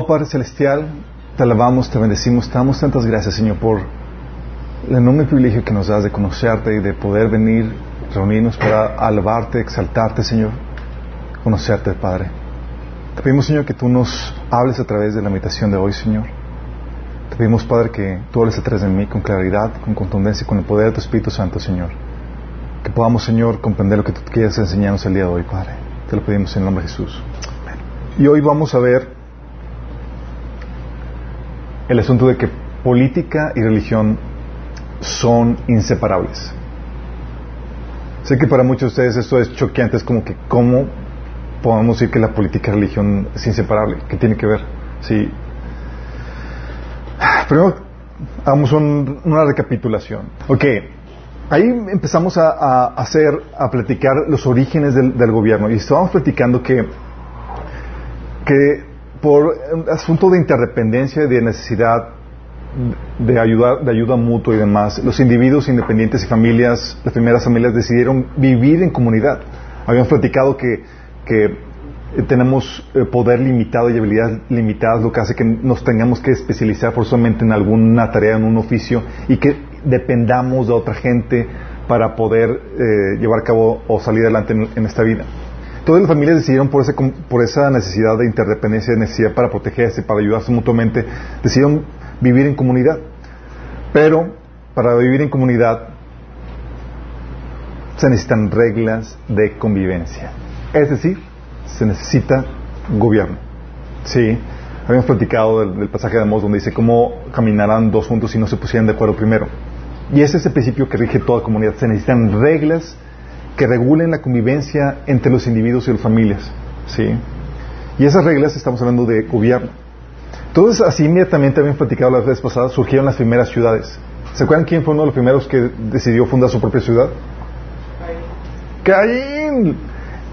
Amado Padre Celestial, te alabamos, te bendecimos, te damos tantas gracias, Señor, por el enorme privilegio que nos das de conocerte y de poder venir, reunirnos para alabarte, exaltarte, Señor, conocerte, Padre. Te pedimos, Señor, que tú nos hables a través de la meditación de hoy, Señor. Te pedimos, Padre, que tú hables a través de mí con claridad, con contundencia y con el poder de tu Espíritu Santo, Señor. Que podamos, Señor, comprender lo que tú quieres enseñarnos el día de hoy, Padre. Te lo pedimos en el nombre de Jesús. Y hoy vamos a ver el asunto de que política y religión son inseparables. Sé que para muchos de ustedes esto es choqueante, es como que cómo podemos decir que la política y religión es inseparable, ¿qué tiene que ver? Sí. Primero, hagamos un- una recapitulación. Ok, ahí empezamos a, hacer, a platicar los orígenes del, del gobierno y estábamos platicando que que por un asunto de interdependencia y de necesidad de ayuda, de ayuda mutua y demás, los individuos independientes y familias, las primeras familias decidieron vivir en comunidad. Habíamos platicado que, que eh, tenemos eh, poder limitado y habilidades limitadas, lo que hace que nos tengamos que especializar forzosamente en alguna tarea, en un oficio, y que dependamos de otra gente para poder eh, llevar a cabo o salir adelante en- en esta vida. Todas las familias decidieron por, ese, por esa necesidad de interdependencia, de necesidad para protegerse, para ayudarse mutuamente, decidieron vivir en comunidad. Pero para vivir en comunidad se necesitan reglas de convivencia. Es decir, se necesita gobierno. Sí, habíamos platicado del, del pasaje de Amós donde dice cómo caminarán dos juntos si no se pusieran de acuerdo primero. Y ese es el principio que rige toda comunidad. Se necesitan reglas que regulen la convivencia entre los individuos y las familias. ¿sí? Y esas reglas estamos hablando de gobierno. Entonces, así inmediatamente habíamos platicado la vez pasada, surgieron las primeras ciudades. ¿Se acuerdan quién fue uno de los primeros que decidió fundar su propia ciudad? Caín,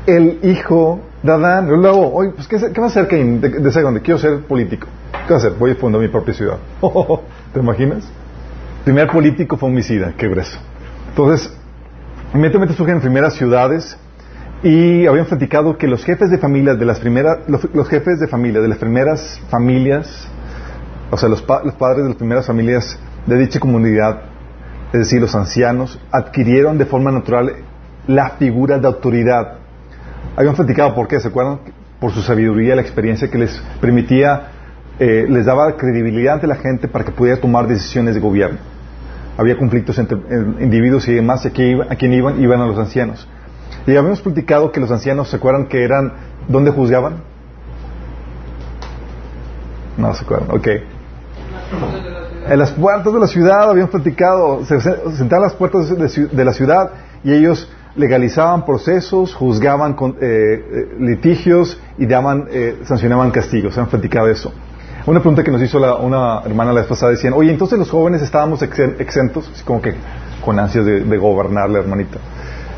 el hijo de Adán. Luego, oye, pues, ¿qué, qué va a hacer Caín de, de? Quiero ser político. ¿Qué va a hacer? Voy a fundar mi propia ciudad. ¿Te imaginas? Primer político fue homicida, qué grueso. Entonces, inmediatamente surgen primeras ciudades y habían platicado que los jefes de familia de las primeras, los, jefes de familia de las primeras familias, o sea, los, pa- los padres de las primeras familias de dicha comunidad, es decir, los ancianos, adquirieron de forma natural la figura de autoridad. Habían platicado por qué, ¿se acuerdan? Por su sabiduría, la experiencia que les permitía, eh, les daba credibilidad ante la gente para que pudiera tomar decisiones de gobierno. Había conflictos entre individuos y demás, a quién, iban, iban a los ancianos. Y habíamos platicado que los ancianos, ¿se acuerdan que eran, ¿dónde juzgaban? No se acuerdan, ok. En las puertas de la ciudad habían platicado, se se- sentaban las puertas de la ciudad y ellos legalizaban procesos, juzgaban con, eh, eh, litigios y daban, eh, sancionaban castigos. Han platicado eso. Una pregunta que nos hizo una hermana la vez pasada decían, oye, entonces los jóvenes estábamos exen- exentos, así como que con ansias de, de gobernar la hermanita.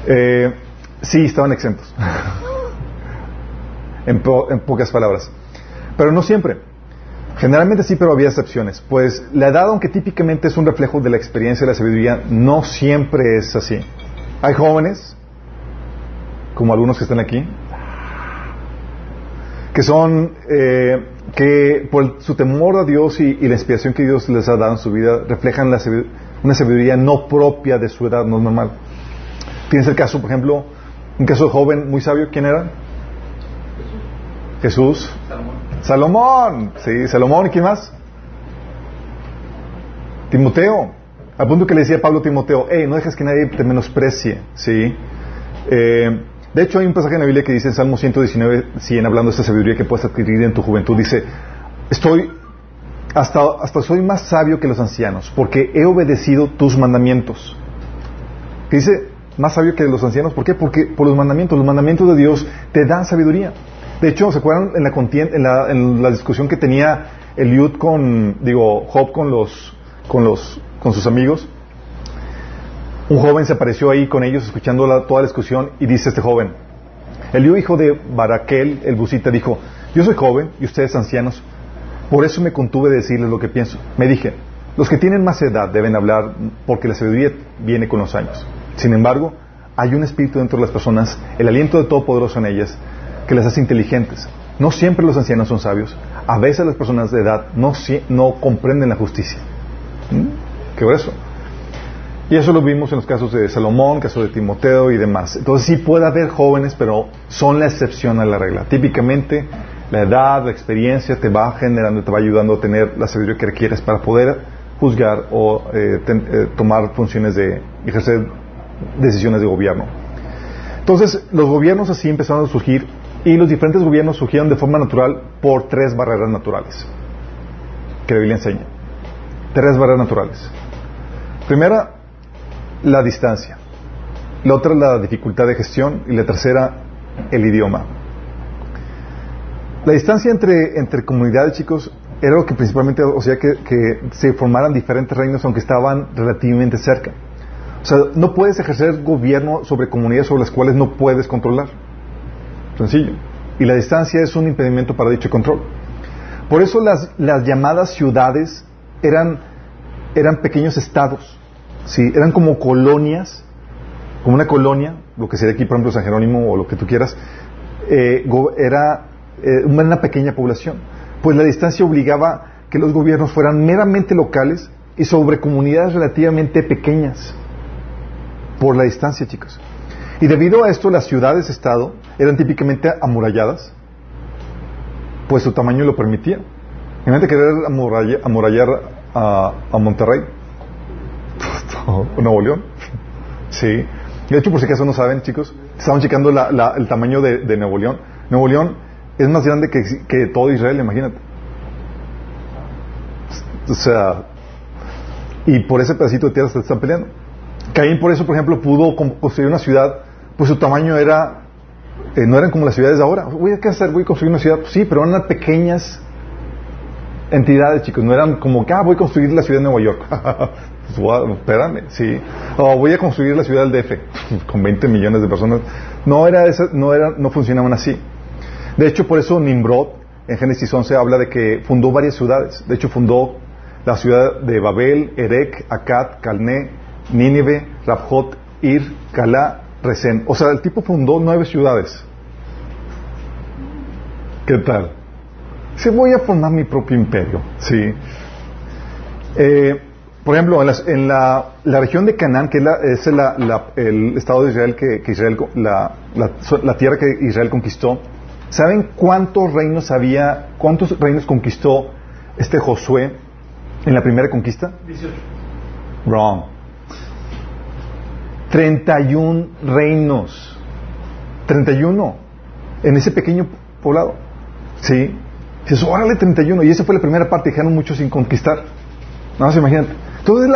Eh, sí, estaban exentos. en pocas palabras. Pero no siempre. Generalmente sí, pero había excepciones. Pues la edad, aunque típicamente es un reflejo de la experiencia y la sabiduría, no siempre es así. Hay jóvenes, como algunos que están aquí, que son, eh, que por su temor a Dios y, la inspiración que Dios les ha dado en su vida, reflejan una sabiduría no propia de su edad, no normal. Tienes el caso, por ejemplo, un caso joven muy sabio, ¿quién era? Jesús. Salomón. Sí, Salomón. ¿Y quién más? Timoteo. Al punto que le decía Pablo a Timoteo, hey, no dejes que nadie te menosprecie. ¿Sí? Eh, de hecho, hay un pasaje en la Biblia que dice en Salmo 119, 100, hablando de esta sabiduría que puedes adquirir en tu juventud, dice, estoy, hasta, hasta soy más sabio que los ancianos, porque he obedecido tus mandamientos. dice, más sabio que los ancianos, ¿por qué? Porque por los mandamientos, los mandamientos de Dios te dan sabiduría. De hecho, ¿se acuerdan en la, en la, discusión que tenía Eliud con, digo, Job con los, con los, con sus amigos? Un joven se apareció ahí con ellos escuchando toda la discusión y dice este joven, Eliud, hijo de Baraquel, el busita, dijo, yo soy joven y ustedes ancianos, por eso me contuve de decirles lo que pienso. Me dije, los que tienen más edad deben hablar porque la sabiduría viene con los años. Sin embargo, hay un espíritu dentro de las personas, el aliento de Todopoderoso en ellas, que las hace inteligentes. No siempre los ancianos son sabios. A veces las personas de edad no, no comprenden la justicia. ¿Mm? ¿Qué eso? Y eso lo vimos en los casos de Salomón, caso de Timoteo y demás. Entonces sí puede haber jóvenes, pero son la excepción a la regla. Típicamente la edad, la experiencia te va generando, te va ayudando a tener la sabiduría que requieres para poder juzgar o eh, eh, tomar funciones de ejercer decisiones de gobierno. Entonces los gobiernos así empezaron a surgir y los diferentes gobiernos surgieron de forma natural por tres barreras naturales que la Biblia enseña. Tres barreras naturales. Primera, la distancia. La otra, la dificultad de gestión. Y la tercera, el idioma. La distancia entre, entre comunidades, chicos, era lo que principalmente, o sea, que, que se formaran diferentes reinos aunque estaban relativamente cerca. O sea, no puedes ejercer gobierno sobre comunidades sobre las cuales no puedes controlar. Sencillo. Y la distancia es un impedimento para dicho control. Por eso las, las llamadas ciudades eran, eran pequeños estados. ¿Sí? Eran como colonias, como una colonia, lo que sería aquí, por ejemplo, San Jerónimo o lo que tú quieras, eh, era eh, una pequeña población. Pues la distancia obligaba que los gobiernos fueran meramente locales y sobre comunidades relativamente pequeñas. Por la distancia, chicos. Y debido a esto, las ciudades-estado eran típicamente amuralladas, pues su tamaño lo permitía. Imagínate querer amurallar, a, Monterrey, Nuevo León. Sí. De hecho, por si acaso no saben, chicos, estaban checando el tamaño de, Nuevo León. Nuevo León es más grande que, todo Israel, imagínate. O sea, y por ese pedacito de tierra se están peleando. Caín, por eso, por ejemplo, pudo construir una ciudad pues su tamaño era, eh, no eran como las ciudades de ahora. Voy a hacer, voy a construir una ciudad. Sí, pero eran pequeñas entidades, chicos. No eran como que, ah, voy a construir la ciudad de Nueva York. espérame, sí. O voy a construir la ciudad del DF con 20 millones de personas. No era esa, no era, no funcionaban así. De hecho, por eso Nimrod en Génesis 11 habla de que fundó varias ciudades. De hecho, fundó la ciudad de Babel, Erek, Akkad, Calné, Nínive, Rabjot, Ir, Calá Recién. O sea, el tipo fundó nueve ciudades. ¿Qué tal? Si voy a fundar mi propio imperio, sí. Eh, por ejemplo, en, la, región de Canaán, que es, el estado de Israel que, Israel, la, tierra que Israel conquistó, ¿saben cuántos reinos había, cuántos reinos conquistó este Josué en la primera conquista? 18. Wrong. 31 reinos. 31 en ese pequeño poblado. ¿Sí? Dices, órale, 31. Y esa fue la primera parte, dejaron mucho sin conquistar. No más imagínate. Entonces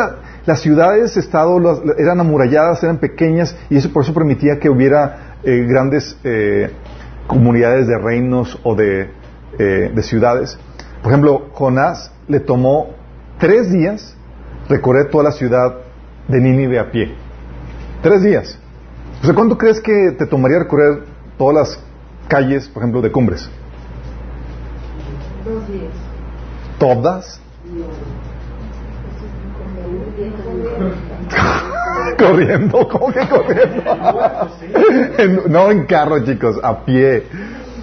las ciudades, estado, eran amuralladas, eran pequeñas, y eso por eso permitía que hubiera eh, grandes eh, comunidades de reinos o de, eh, de ciudades. Por ejemplo, Jonás le tomó tres días recorrer toda la ciudad de Nínive a pie. Tres días. O sea, ¿cuánto crees que te tomaría recorrer todas las calles, por ejemplo, de Cumbres? Dos días. Todas. corriendo, ¿cómo que corriendo? no en carro, chicos, a pie.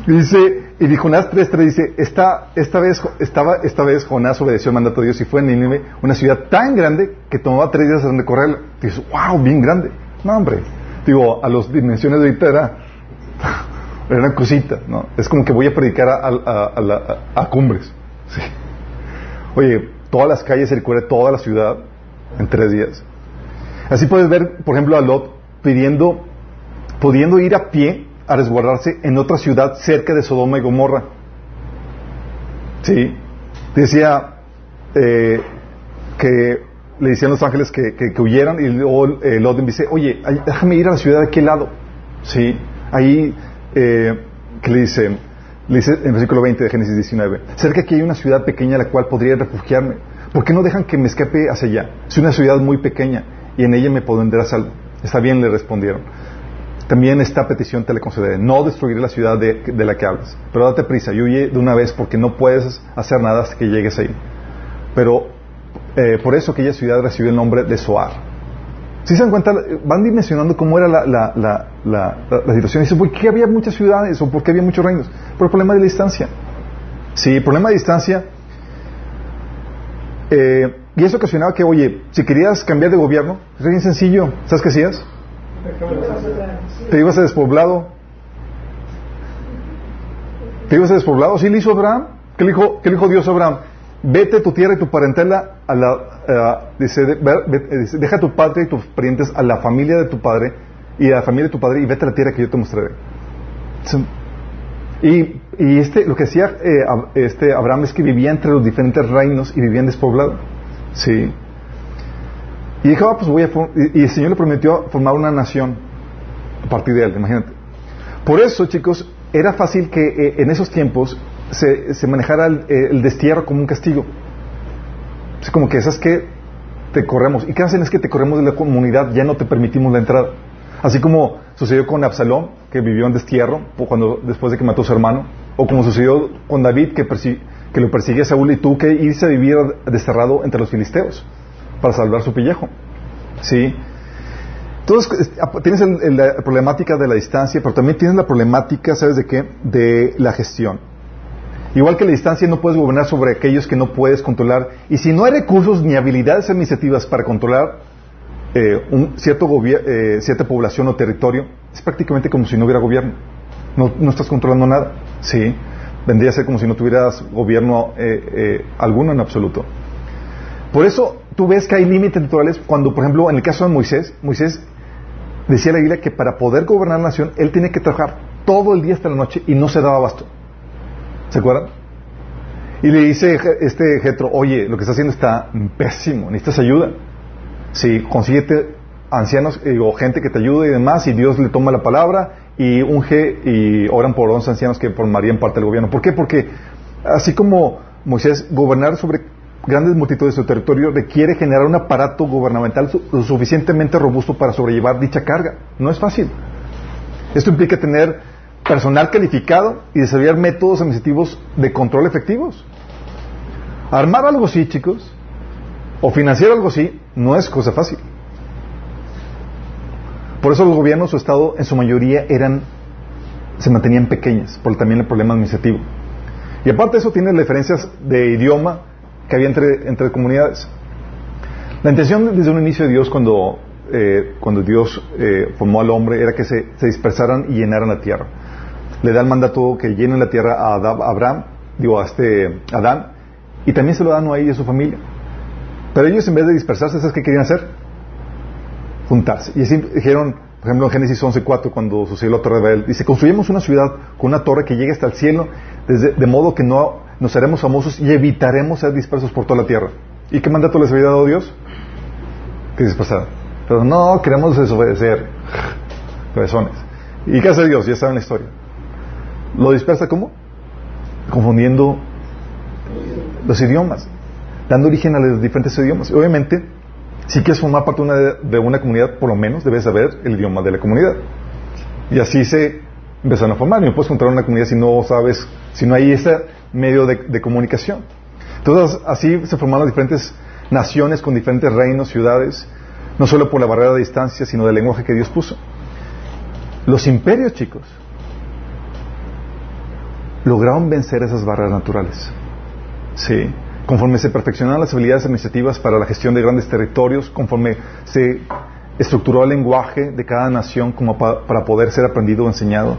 Dice, y Jonás 3.3 dice, esta, esta, vez, estaba, esta vez Jonás obedeció el mandato de Dios y fue en Nínive, una ciudad tan grande que tomaba tres días de correr. Dice, wow, bien grande. No, hombre. Digo, a las dimensiones de ahorita era, una cosita, ¿no? Es como que voy a predicar a, cumbres. Sí. Oye, todas las calles se toda la ciudad en tres días. Así puedes ver, por ejemplo, a Lot pidiendo, pudiendo ir a pie a resguardarse en otra ciudad cerca de Sodoma y Gomorra. Sí, decía eh, que le decían los ángeles que, que, huyeran y luego eh, Lot dice, oye, déjame ir a la ciudad de aquel lado. Sí, ahí, eh, que le dice, le dice en versículo 20 de Génesis 19, cerca aquí hay una ciudad pequeña a la cual podría refugiarme. ¿Por qué no dejan que me escape hacia allá? Es una ciudad muy pequeña y en ella me pondré a salvo. Está bien, le respondieron. También esta petición te la concederé. No destruiré la ciudad de, la que hablas. Pero date prisa y huye de una vez porque no puedes hacer nada hasta que llegues ahí. Pero eh, por eso aquella ciudad recibió el nombre de Soar. Si se dan cuenta, van dimensionando cómo era la, la, la, situación. Dicen, ¿por qué había muchas ciudades o por qué había muchos reinos? Por el problema de la distancia. Sí, el problema de distancia. Eh, y eso ocasionaba que, oye, si querías cambiar de gobierno, es bien sencillo. ¿Sabes qué hacías? Te ibas a despoblado. Te ibas a despoblado. ¿Sí le hizo Abraham? ¿Qué le dijo, Dios a Abraham? Vete tu tierra y tu parentela a la, dice, deja tu patria y tus parientes a la familia de tu padre y a la familia de tu padre y vete a la tierra que yo te mostraré. Y, y este, lo que hacía eh, este Abraham es que vivía entre los diferentes reinos y vivía en despoblado. Sí. Y dijo, ah, pues voy a y, el Señor le prometió formar una nación a partir de él, imagínate. Por eso, chicos, era fácil que eh, en esos tiempos se, se manejara el, el, destierro como un castigo. Es como que esas que te corremos. ¿Y qué hacen? Es que te corremos de la comunidad, ya no te permitimos la entrada. Así como sucedió con Absalón, que vivió en destierro cuando, después de que mató a su hermano, o como sucedió con David, que, que lo persigue a Saúl y tuvo que irse a vivir desterrado entre los filisteos para salvar su pellejo. ¿Sí? Entonces, tienes la problemática de la distancia, pero también tienes la problemática, ¿sabes de qué? De la gestión. Igual que la distancia no puedes gobernar sobre aquellos que no puedes controlar. Y si no hay recursos ni habilidades administrativas para controlar eh, un cierto eh, cierta población o territorio, es prácticamente como si no hubiera gobierno. No, no estás controlando nada. Sí. Vendría a ser como si no tuvieras gobierno eh, alguno en absoluto. Por eso tú ves que hay límites naturales cuando, por ejemplo, en el caso de Moisés, Moisés decía la Biblia que para poder gobernar la nación, él tiene que trabajar todo el día hasta la noche y no se daba abasto. ¿Se acuerdan? Y le dice este Jetro, oye, lo que está haciendo está pésimo, necesitas ayuda. Sí, consíguete ancianos eh, o gente que te ayude y demás, y Dios le toma la palabra y unge y oran por 11 ancianos que formarían parte del gobierno. ¿Por qué? Porque así como Moisés gobernar sobre grandes multitudes de su territorio requiere generar un aparato gubernamental lo suficientemente robusto para sobrellevar dicha carga. No es fácil. Esto implica tener personal calificado y desarrollar métodos administrativos de control efectivos. Armar algo así, chicos, o financiar algo así, no es cosa fácil. Por eso los gobiernos o Estado en su mayoría eran, se mantenían pequeñas, por también el problema administrativo. Y aparte de eso tiene diferencias de idioma, que había entre, entre comunidades. La intención desde un inicio de Dios cuando, eh, cuando Dios eh, formó al hombre era que se, dispersaran y llenaran la tierra. Le da el mandato que llenen la tierra a Abraham, digo a este Adán, y también se lo dan a él y a su familia. Pero ellos en vez de dispersarse, ¿sabes qué querían hacer? Juntarse. Y así dijeron, por ejemplo, en Génesis 11.4, cuando sucedió la torre de Babel, dice, construimos una ciudad con una torre que llegue hasta el cielo, de modo que no nos haremos famosos y evitaremos ser dispersos por toda la tierra. ¿Y qué mandato les había dado Dios? Que dispersaran. Pero no, queremos desobedecer. Cabezones. ¿Y qué hace Dios? Ya saben la historia. ¿Lo dispersa cómo? Confundiendo los idiomas, dando origen a los diferentes idiomas. Obviamente, si quieres formar parte de una, de una comunidad, por lo menos debes saber el idioma de la comunidad. Y así se empezaron a formar. Y no puedes encontrar una comunidad si no sabes, si no hay ese medio de, comunicación. Entonces, así se formaron diferentes naciones con diferentes reinos, ciudades, no solo por la barrera de distancia, sino del lenguaje que Dios puso. Los imperios, chicos, lograron vencer esas barreras naturales. Sí. Conforme se perfeccionaron las habilidades administrativas para la gestión de grandes territorios, conforme se estructuró el lenguaje de cada nación como para poder ser aprendido o enseñado,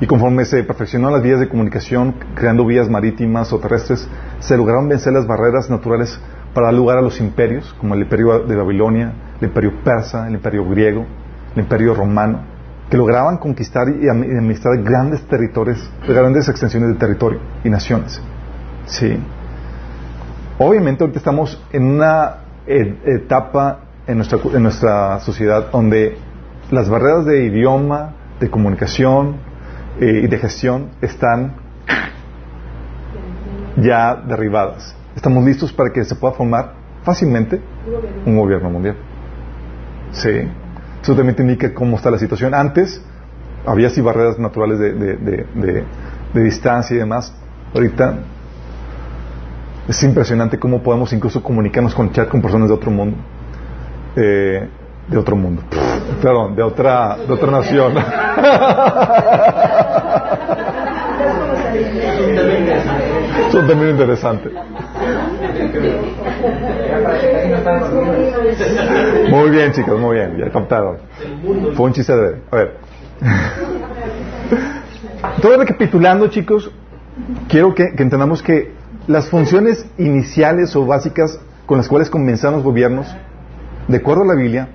y conforme se perfeccionó las vías de comunicación, creando vías marítimas o terrestres, se lograron vencer las barreras naturales para dar lugar a los imperios, como el imperio de Babilonia, el imperio persa, el imperio griego, el imperio romano, que lograban conquistar y administrar grandes territorios, grandes extensiones de territorio y naciones. Sí. Obviamente ahorita estamos en una etapa en nuestra, en nuestra sociedad donde las barreras de idioma, de comunicación eh, y de gestión están ya derribadas. Estamos listos para que se pueda formar fácilmente un gobierno mundial. Sí. Eso también te indica cómo está la situación. Antes había así barreras naturales de, de, de distancia y demás. Ahorita es impresionante cómo podemos incluso comunicarnos con chat con personas de otro mundo. Eh, de otro mundo. Perdón, de otra, de otra nación. Es un término interesante. Muy bien, chicos, muy bien. Ya captaron. Fue un chiste de... A ver. Todo recapitulando, chicos, quiero que, que entendamos que las funciones iniciales o básicas con las cuales comenzaron los gobiernos, de acuerdo a la Biblia,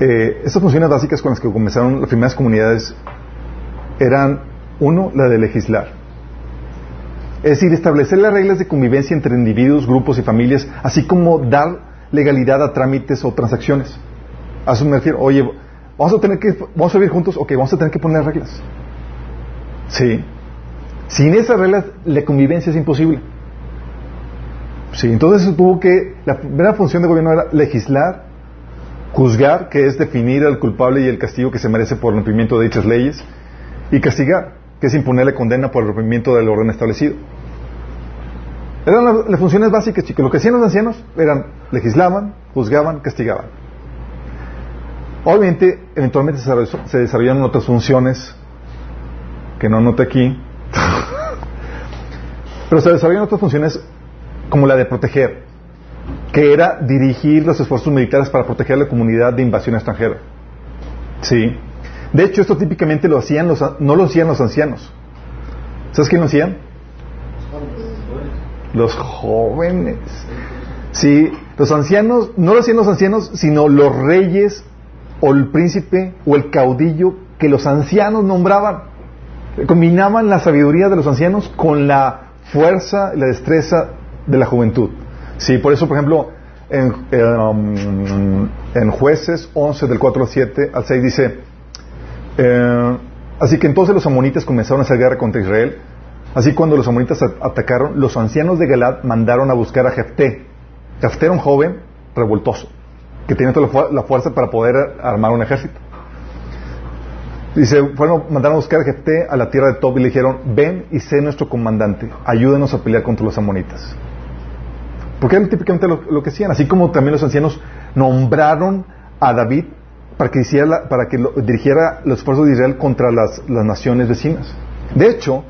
eh, estas funciones básicas con las que comenzaron las primeras comunidades eran, uno, la de legislar. Es decir, establecer las reglas de convivencia entre individuos, grupos y familias, así como dar legalidad a trámites o transacciones. A eso me oye, vamos a tener que, vamos a vivir juntos, ok, vamos a tener que poner reglas. Sí. Sin esas reglas, la convivencia es imposible. Sí, entonces tuvo que, la primera función del gobierno era legislar, juzgar, que es definir al culpable y el castigo que se merece por el rompimiento de dichas leyes, y castigar, que es imponerle condena por el rompimiento del orden establecido. Eran las, funciones básicas, chicos. Lo que hacían los ancianos eran legislaban, juzgaban, castigaban. Obviamente, eventualmente se desarrollaron otras funciones que no noté aquí, pero se desarrollaron otras funciones como la de proteger, que era dirigir los esfuerzos militares para proteger a la comunidad de invasión extranjera. Sí. De hecho, esto típicamente lo hacían los, no lo hacían los ancianos. ¿Sabes quién lo hacían? Los jóvenes. Sí, los ancianos, no lo hacían los ancianos, sino los reyes o el príncipe o el caudillo que los ancianos nombraban. Combinaban la sabiduría de los ancianos con la fuerza y la destreza de la juventud. Sí, por eso, por ejemplo, en, um, en jueces 11 del 4 al 7 al 6 dice, eh, así que entonces los amonitas comenzaron a hacer guerra contra Israel. Así cuando los amonitas atacaron, los ancianos de Galad mandaron a buscar a Jefté. Jefté era un joven revoltoso, que tenía toda la fuerza para poder armar un ejército. Dice, fueron, mandaron a buscar a Jefté a la tierra de Tob y le dijeron, ven y sé nuestro comandante, ayúdenos a pelear contra los amonitas. Porque era típicamente lo, que hacían, así como también los ancianos nombraron a David para que, hiciera para que dirigiera los esfuerzos de Israel contra las, naciones vecinas. De hecho,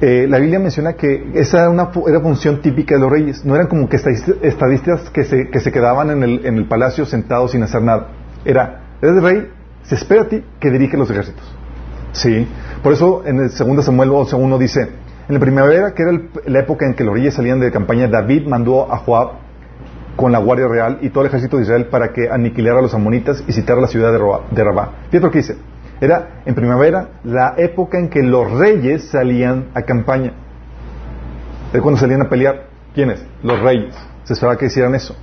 eh, la Biblia menciona que esa era una era función típica de los reyes. No eran como que estadistas que se, que se quedaban en el, en el palacio sentados sin hacer nada. Era, eres rey, se espera a ti que dirige los ejércitos. Sí. Por eso en el 2 Samuel 11.1 dice, en la primavera, que era la época en que los reyes salían de campaña, David mandó a Joab con la guardia real y todo el ejército de Israel para que aniquilara a los amonitas y citara la ciudad de Rabá. Fíjate lo que dice. Era en primavera la época en que los reyes salían a campaña. Es cuando salían a pelear. ¿Quiénes? Los reyes. Se esperaba que hicieran eso.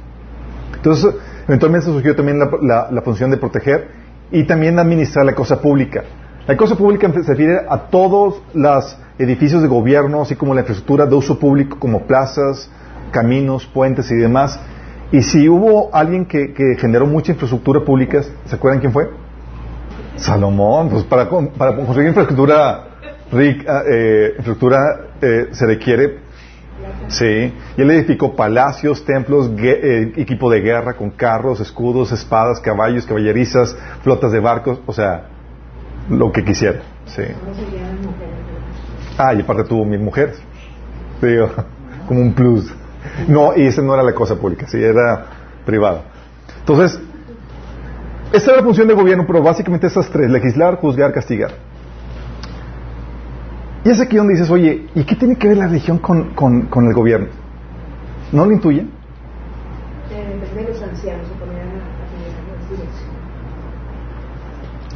Entonces, eventualmente surgió también la función de proteger y también administrar la cosa pública. La cosa pública se refiere a todos los edificios de gobierno, así como la infraestructura de uso público, como plazas, caminos, puentes y demás. Y si hubo alguien que, generó mucha infraestructura pública, ¿se acuerdan quién fue? Salomón. Pues para, para conseguir infraestructura rica, eh, infraestructura eh, se requiere Sí, y él edificó palacios, templos, eh, equipo de guerra con carros, escudos, espadas, caballos, caballerizas, flotas de barcos, o sea, lo que quisiera. Sí. Ah, y aparte tuvo mil mujeres. Digo, como un plus. No, y esa no era la cosa pública, sí, era privada. Entonces, esa era la función del gobierno, pero básicamente esas tres, legislar, juzgar, castigar. Y es aquí donde dices, oye, ¿y qué tiene que ver la religión con, con, el gobierno? ¿No lo intuyen? Eh,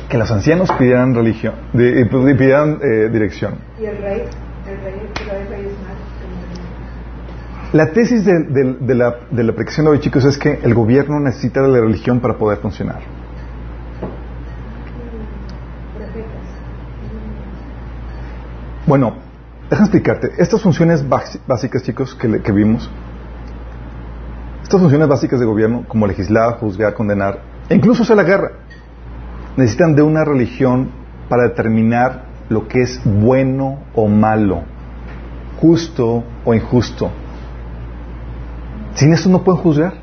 Que los ancianos pidieran religión, de, pues, pidieran eh, dirección. ¿Y el rey? El rey, el rey es La tesis de, de, de, la, de la predicación de hoy, chicos, es que el gobierno necesita de la religión para poder funcionar. Bueno, déjame explicarte. Estas funciones básicas, chicos, que, vimos, estas funciones básicas de gobierno, como legislar, juzgar, condenar, e incluso hacer la guerra, necesitan de una religión para determinar lo que es bueno o malo, justo o injusto. Sin eso no pueden juzgar.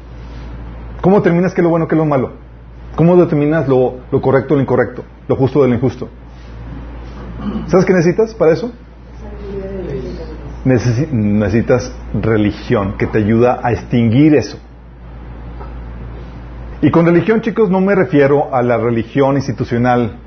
¿Cómo determinas qué es lo bueno, qué es lo malo? ¿Cómo determinas lo, lo correcto o lo incorrecto, lo justo o lo injusto? ¿Sabes qué necesitas para eso? necesitas religión que te ayuda a extinguir eso. Y con religión, chicos, no me refiero a la religión institucional.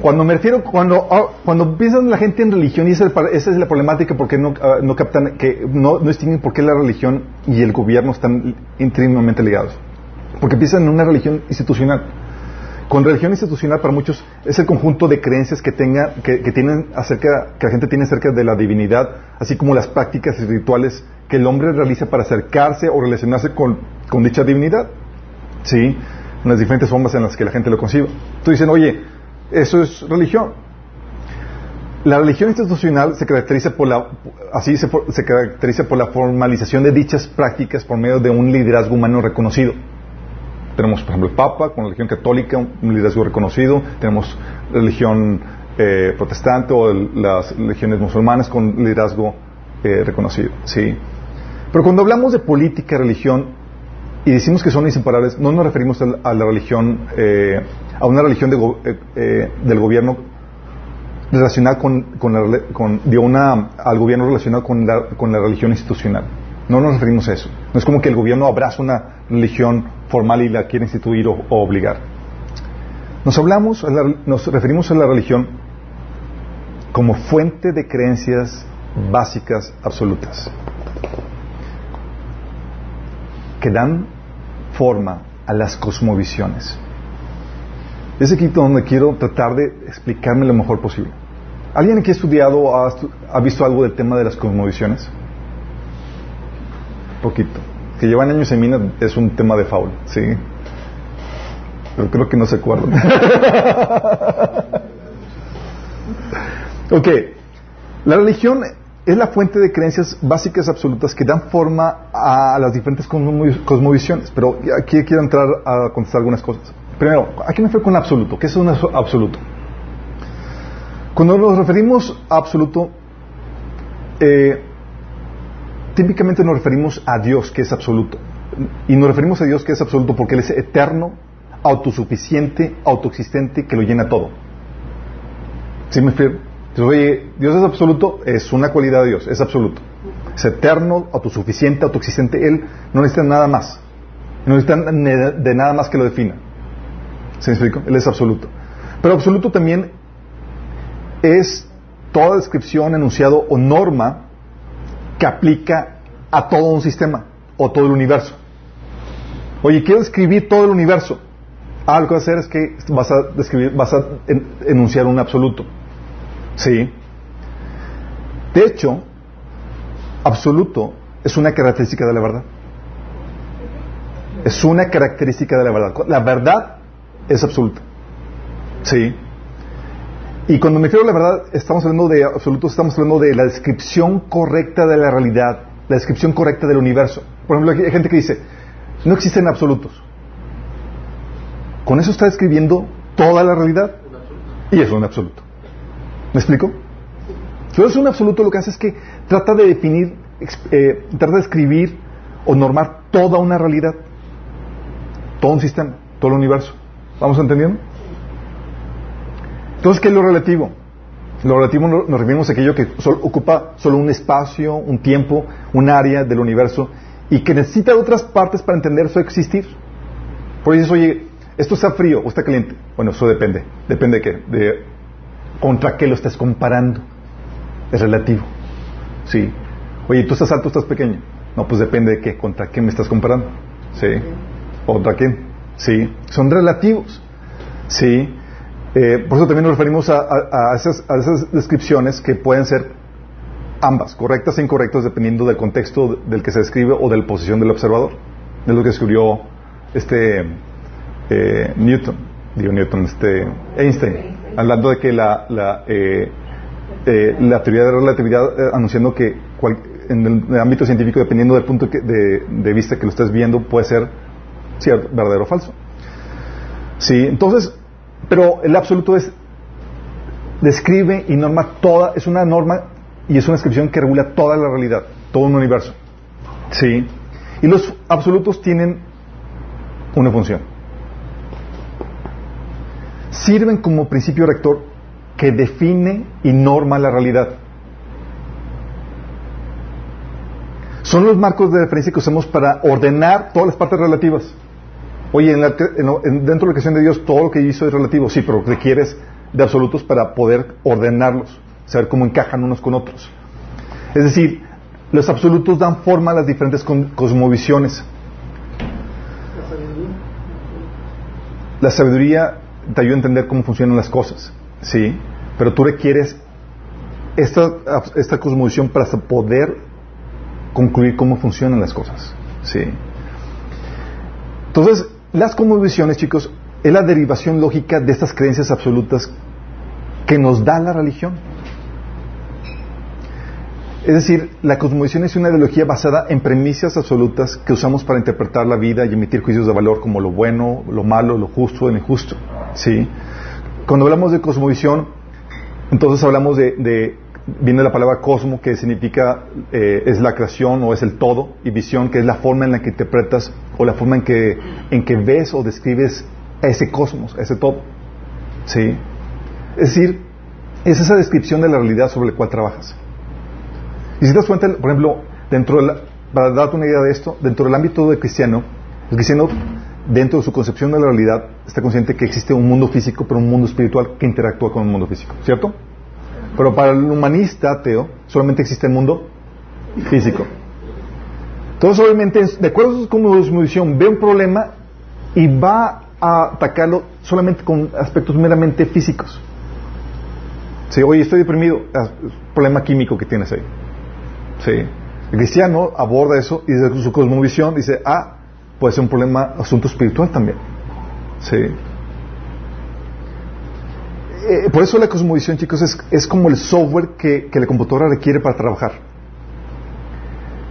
Cuando me refiero, cuando, ah, cuando piensan la gente en religión, y esa es, la problemática porque no, ah, no captan, que no, no distinguen por qué la religión y el gobierno están íntimamente ligados. Porque piensan en una religión institucional. Con religión institucional para muchos es el conjunto de creencias que tenga, que, tienen acerca, que la gente tiene acerca de la divinidad, así como las prácticas rituales que el hombre realiza para acercarse o relacionarse con, dicha divinidad. Sí, en las diferentes formas en las que la gente lo concibe. Tú dicen, oye, eso es religión. La religión institucional se caracteriza por la, así se caracteriza por la formalización de dichas prácticas por medio de un liderazgo humano reconocido. Tenemos, por ejemplo, el Papa con la religión católica, un liderazgo reconocido. Tenemos religión eh, protestante o las religiones musulmanas con liderazgo eh, reconocido. ¿sí? Pero cuando hablamos de política, religión, y decimos que son inseparables, no nos referimos a la religión, eh, a una religión del gobierno relacionada con, con, de una, al gobierno relacionado con la, con la religión institucional. No nos referimos a eso. No es como que el gobierno abraza una religión formal y la quiere instituir o, obligar. Nos hablamos, nos referimos a la religión como fuente de creencias básicas absolutas que dan forma a las cosmovisiones. Es aquí donde quiero tratar de explicarme lo mejor posible. ¿Alguien aquí ha estudiado ha, ha visto algo del tema de las cosmovisiones? Poquito. Que llevan años en mina es un tema de faul, ¿sí? Pero creo que no se acuerdan. ok. La religión es la fuente de creencias básicas absolutas que dan forma a las diferentes cosmovisiones. Pero aquí quiero entrar a contestar algunas cosas. Primero, ¿a qué me refiero con absoluto? ¿Qué es un absoluto? Cuando nos referimos a absoluto, eh, típicamente nos referimos a Dios que es absoluto. Y nos referimos a Dios que es absoluto porque Él es eterno, autosuficiente, autoexistente, que lo llena todo. ¿Sí me explico? oye, Dios es absoluto, es una cualidad de Dios, es absoluto. Es eterno, autosuficiente, autoexistente. Él no necesita nada más. No necesita de nada más que lo defina. ¿Sí me explico? Él es absoluto. Pero absoluto también es toda descripción, enunciado o norma que aplica a todo un sistema o todo el universo. Oye, quiero escribir todo el universo. Ah, lo que vas a hacer es que vas a describir, vas a enunciar un absoluto. Sí. De hecho, absoluto es una característica de la verdad. Es una característica de la verdad. La verdad es absoluta. Sí. Y cuando me refiero a la verdad, estamos hablando de absolutos, estamos hablando de la descripción correcta de la realidad, la descripción correcta del universo. Por ejemplo, hay gente que dice, no existen absolutos. Con eso está describiendo toda la realidad y es un absoluto. ¿Me explico? Entonces un absoluto lo que hace es que trata de definir, eh, trata de escribir o normar toda una realidad, todo un sistema, todo el universo. ¿Vamos entendiendo? Entonces, ¿qué es lo relativo? Lo relativo nos referimos a aquello que ocupa solo un espacio, un tiempo, un área del universo y que necesita otras partes para entender su existir. Por eso, oye, ¿esto está frío o está caliente? Bueno, eso depende. Depende de qué. De contra qué lo estás comparando. Es relativo. Sí. Oye, ¿tú estás alto o estás pequeño? No, pues depende de qué. ¿Contra qué me estás comparando? Sí. ¿Contra quién? Sí. Son relativos. Sí. Eh, por eso también nos referimos a, esas, descripciones que pueden ser ambas, correctas e incorrectas, dependiendo del contexto del que se describe o de la posición del observador. Es lo que escribió este eh, Newton, digo Newton, este Einstein, hablando de que la, la, eh, la teoría de relatividad, anunciando que en el, ámbito científico, dependiendo del punto de, vista que lo estés viendo, puede ser cierto, verdadero o falso. Sí, entonces, pero el absoluto es describe y norma toda, es una norma y es una descripción que regula toda la realidad, todo un universo. ¿Sí? Y los absolutos tienen una función. Sirven como principio rector que define y norma la realidad. Son los marcos de referencia que usamos para ordenar todas las partes relativas. Oye, en dentro de la creación de Dios todo lo que hizo es relativo, sí, pero requieres de absolutos para poder ordenarlos, saber cómo encajan unos con otros. Es decir, los absolutos dan forma a las diferentes cosmovisiones. La sabiduría te ayuda a entender cómo funcionan las cosas, sí, pero tú requieres esta, esta cosmovisión para poder concluir cómo funcionan las cosas, sí. Entonces, las cosmovisiones, chicos, es la derivación lógica de estas creencias absolutas que nos da la religión. Es decir, la cosmovisión es una ideología basada en premisas absolutas que usamos para interpretar la vida y emitir juicios de valor como lo bueno, lo malo, lo justo, lo injusto. ¿sí? Cuando hablamos de cosmovisión, entonces hablamos de viene la palabra cosmo, que significa eh, es la creación o es el todo, y visión, que es la forma en la que interpretas o la forma en que, en que ves o describes ese cosmos, ese todo. ¿Sí? Es decir, es esa descripción de la realidad sobre la cual trabajas. Y si te das cuenta, por ejemplo, dentro de para darte una idea de esto, dentro del ámbito del cristiano, el cristiano, dentro de su concepción de la realidad, está consciente que existe un mundo físico, pero un mundo espiritual que interactúa con un mundo físico, ¿cierto? Pero para el humanista ateo solamente existe el mundo físico. Entonces, obviamente, de acuerdo con su visión, ve un problema y va a atacarlo solamente con aspectos meramente físicos. Sí, oye, estoy deprimido, un problema químico que tienes ahí. Sí. El cristiano aborda eso y desde su cosmovisión dice, ah, puede ser un problema, asunto espiritual también. Sí. Eh, por eso la cosmovisión, chicos, es, como el software que, la computadora requiere para trabajar.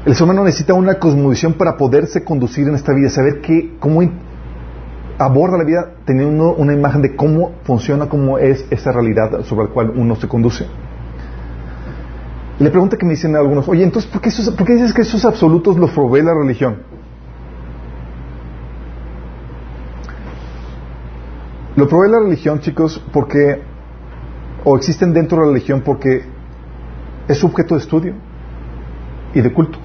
El ser humano necesita una cosmovisión para poderse conducir en esta vida, saber qué, cómo aborda la vida teniendo una imagen de cómo funciona, cómo es esa realidad sobre la cual uno se conduce. Y la pregunta que me dicen algunos, oye, entonces, ¿por qué, ¿por qué dices que esos absolutos los provee la religión? Lo provee la religión, chicos, porque, o existen dentro de la religión porque es objeto de estudio y de culto.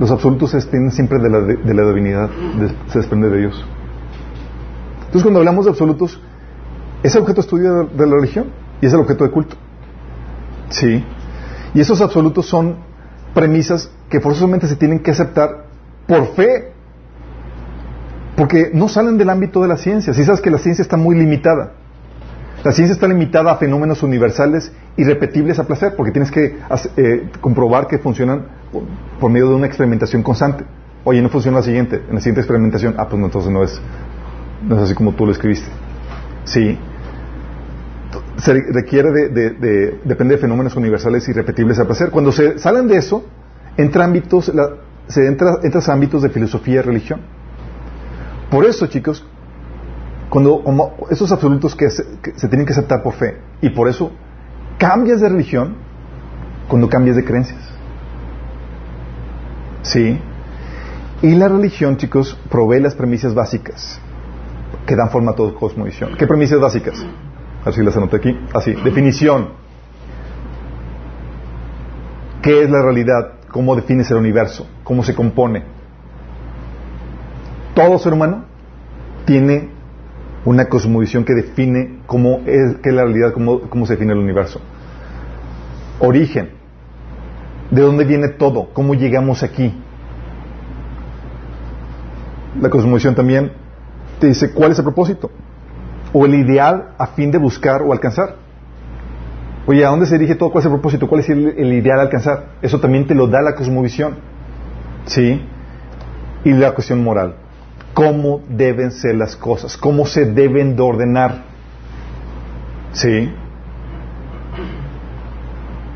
Los absolutos se extienden siempre de la, de, la divinidad, se desprende de Dios. Entonces, cuando hablamos de absolutos, es objeto de estudio de, la religión y es el objeto de culto. Sí. Y esos absolutos son premisas que forzosamente se tienen que aceptar por fe porque no salen del ámbito de la ciencia. Si sabes que la ciencia está muy limitada. La ciencia está limitada a fenómenos universales y repetibles a placer, porque tienes que eh, comprobar que funcionan por medio de una experimentación constante. Oye, no funciona la siguiente, en la siguiente experimentación, ah, pues no, entonces no es, no es así como tú lo escribiste. Sí. Se requiere de, depende de fenómenos universales y repetibles a placer. Cuando se salen de eso, entra ámbitos, se entra, entras a ámbitos de filosofía y religión. Por eso, chicos, cuando esos absolutos que se, tienen que aceptar por fe, y por eso cambias de religión cuando cambias de creencias. ¿Sí? Y la religión, chicos, provee las premisas básicas que dan forma a toda cosmovisión. ¿Qué premisas básicas? A ver si las anoté aquí. Así, definición. ¿Qué es la realidad? ¿Cómo defines el universo? ¿Cómo se compone? Todo ser humano tiene una cosmovisión que define cómo es, la realidad, cómo, cómo se define el universo. Origen. ¿De dónde viene todo? ¿Cómo llegamos aquí? La cosmovisión también te dice cuál es el propósito o el ideal a fin de buscar o alcanzar. Oye, ¿a dónde se dirige todo? ¿Cuál es el propósito? ¿Cuál es el, el ideal a alcanzar? Eso también te lo da la cosmovisión. ¿Sí? Y la cuestión moral. ¿Cómo deben ser las cosas? ¿Cómo se deben de ordenar? ¿Sí?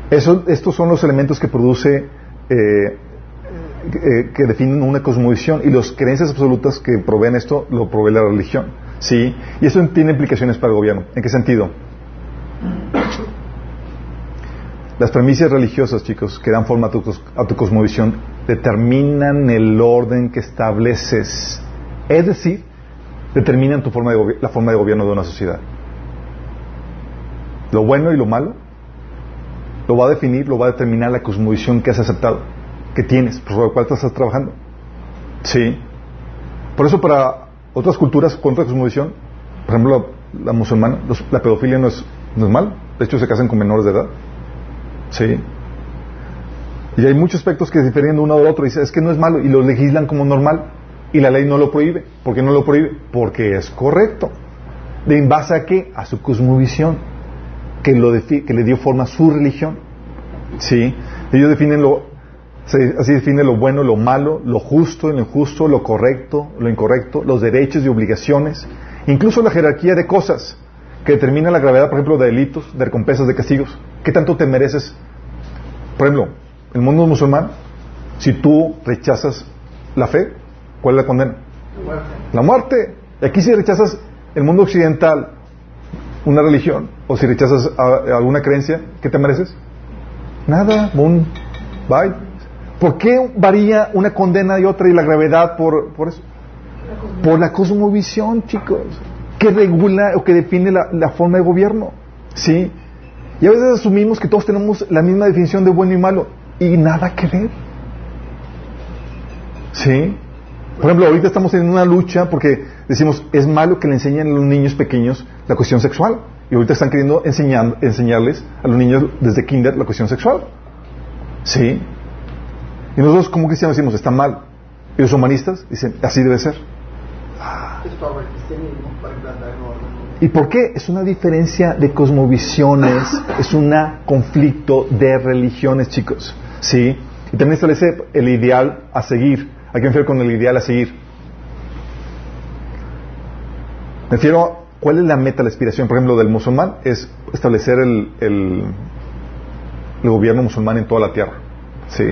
Eso, estos son los elementos que produce, eh, eh, que definen una cosmovisión y las creencias absolutas que proveen esto lo provee la religión. ¿Sí? Y eso tiene implicaciones para el gobierno. ¿En qué sentido? Las premisas religiosas, chicos, que dan forma a tu, a tu cosmovisión, determinan el orden que estableces. Es decir, determinan tu forma de la forma de gobierno de una sociedad. Lo bueno y lo malo lo va a definir, lo va a determinar la cosmovisión que has aceptado, que tienes, por la cual estás trabajando. Sí. Por eso para otras culturas contra la cosmovisión, por ejemplo la, musulmana, la pedofilia no es, no es mal, de hecho se casan con menores de edad. Sí. Y hay muchos aspectos que difieren de uno del otro y es que no es malo y lo legislan como normal y la ley no lo prohíbe. ¿Por qué no lo prohíbe? Porque es correcto. ¿De en base a qué? A su cosmovisión que, lo que le dio forma a su religión. ¿Sí? Ellos definen lo, así definen lo bueno, lo malo, lo justo, lo injusto, lo correcto, lo incorrecto, los derechos y obligaciones, incluso la jerarquía de cosas que determina la gravedad, por ejemplo, de delitos, de recompensas, de castigos. ¿Qué tanto te mereces? Por ejemplo, el mundo musulmán, si tú rechazas la fe, ¿cuál es la condena? La muerte. Y aquí si rechazas el mundo occidental, una religión, o si rechazas alguna creencia, ¿qué te mereces? Nada, bye. ¿Por qué varía una condena y otra y la gravedad por, por eso? Por la cosmovisión, chicos, que regula o que define la, la forma de gobierno. ¿Sí? Y a veces asumimos que todos tenemos la misma definición de bueno y malo y nada que ver. ¿Sí? Por ejemplo, ahorita estamos en una lucha porque decimos, es malo que le enseñen a los niños pequeños la cuestión sexual. Y ahorita están queriendo enseñar, enseñarles a los niños desde kinder la cuestión sexual. ¿Sí? Y nosotros como cristianos decimos, está mal. Y los humanistas dicen, así debe ser. ¿Y por qué? Es una diferencia de cosmovisiones, es un conflicto de religiones, chicos. ¿Sí? Y también establece el ideal a seguir. ¿A qué me con el ideal a seguir? Me refiero a cuál es la meta, la aspiración, por ejemplo, del musulmán, es establecer el, el, gobierno musulmán en toda la tierra. ¿Sí?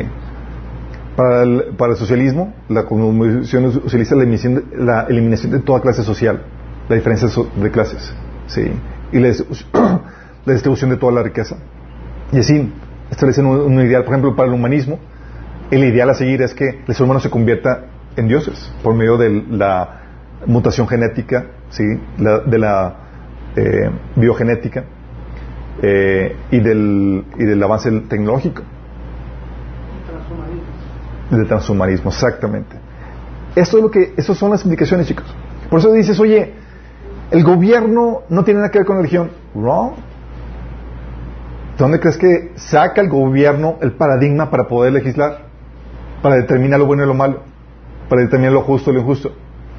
Para el, socialismo, la cosmovisión socialista la eliminación, de, la eliminación de toda clase social, la diferencia de clases, ¿sí? y la, distribu- la distribución de toda la riqueza. Y así establecen un ideal, por ejemplo, para el humanismo, el ideal a seguir es que el ser humano se convierta en dioses por medio de la mutación genética, ¿sí? La- de la eh, biogenética eh, y, del, y del avance tecnológico. del transhumanismo, exactamente. Esto es lo que, esas son las implicaciones, chicos. Por eso dices, oye, el gobierno no tiene nada que ver con la religión. Wrong. ¿Dónde crees que saca el gobierno el paradigma para poder legislar? Para determinar lo bueno y lo malo. Para determinar lo justo y lo injusto.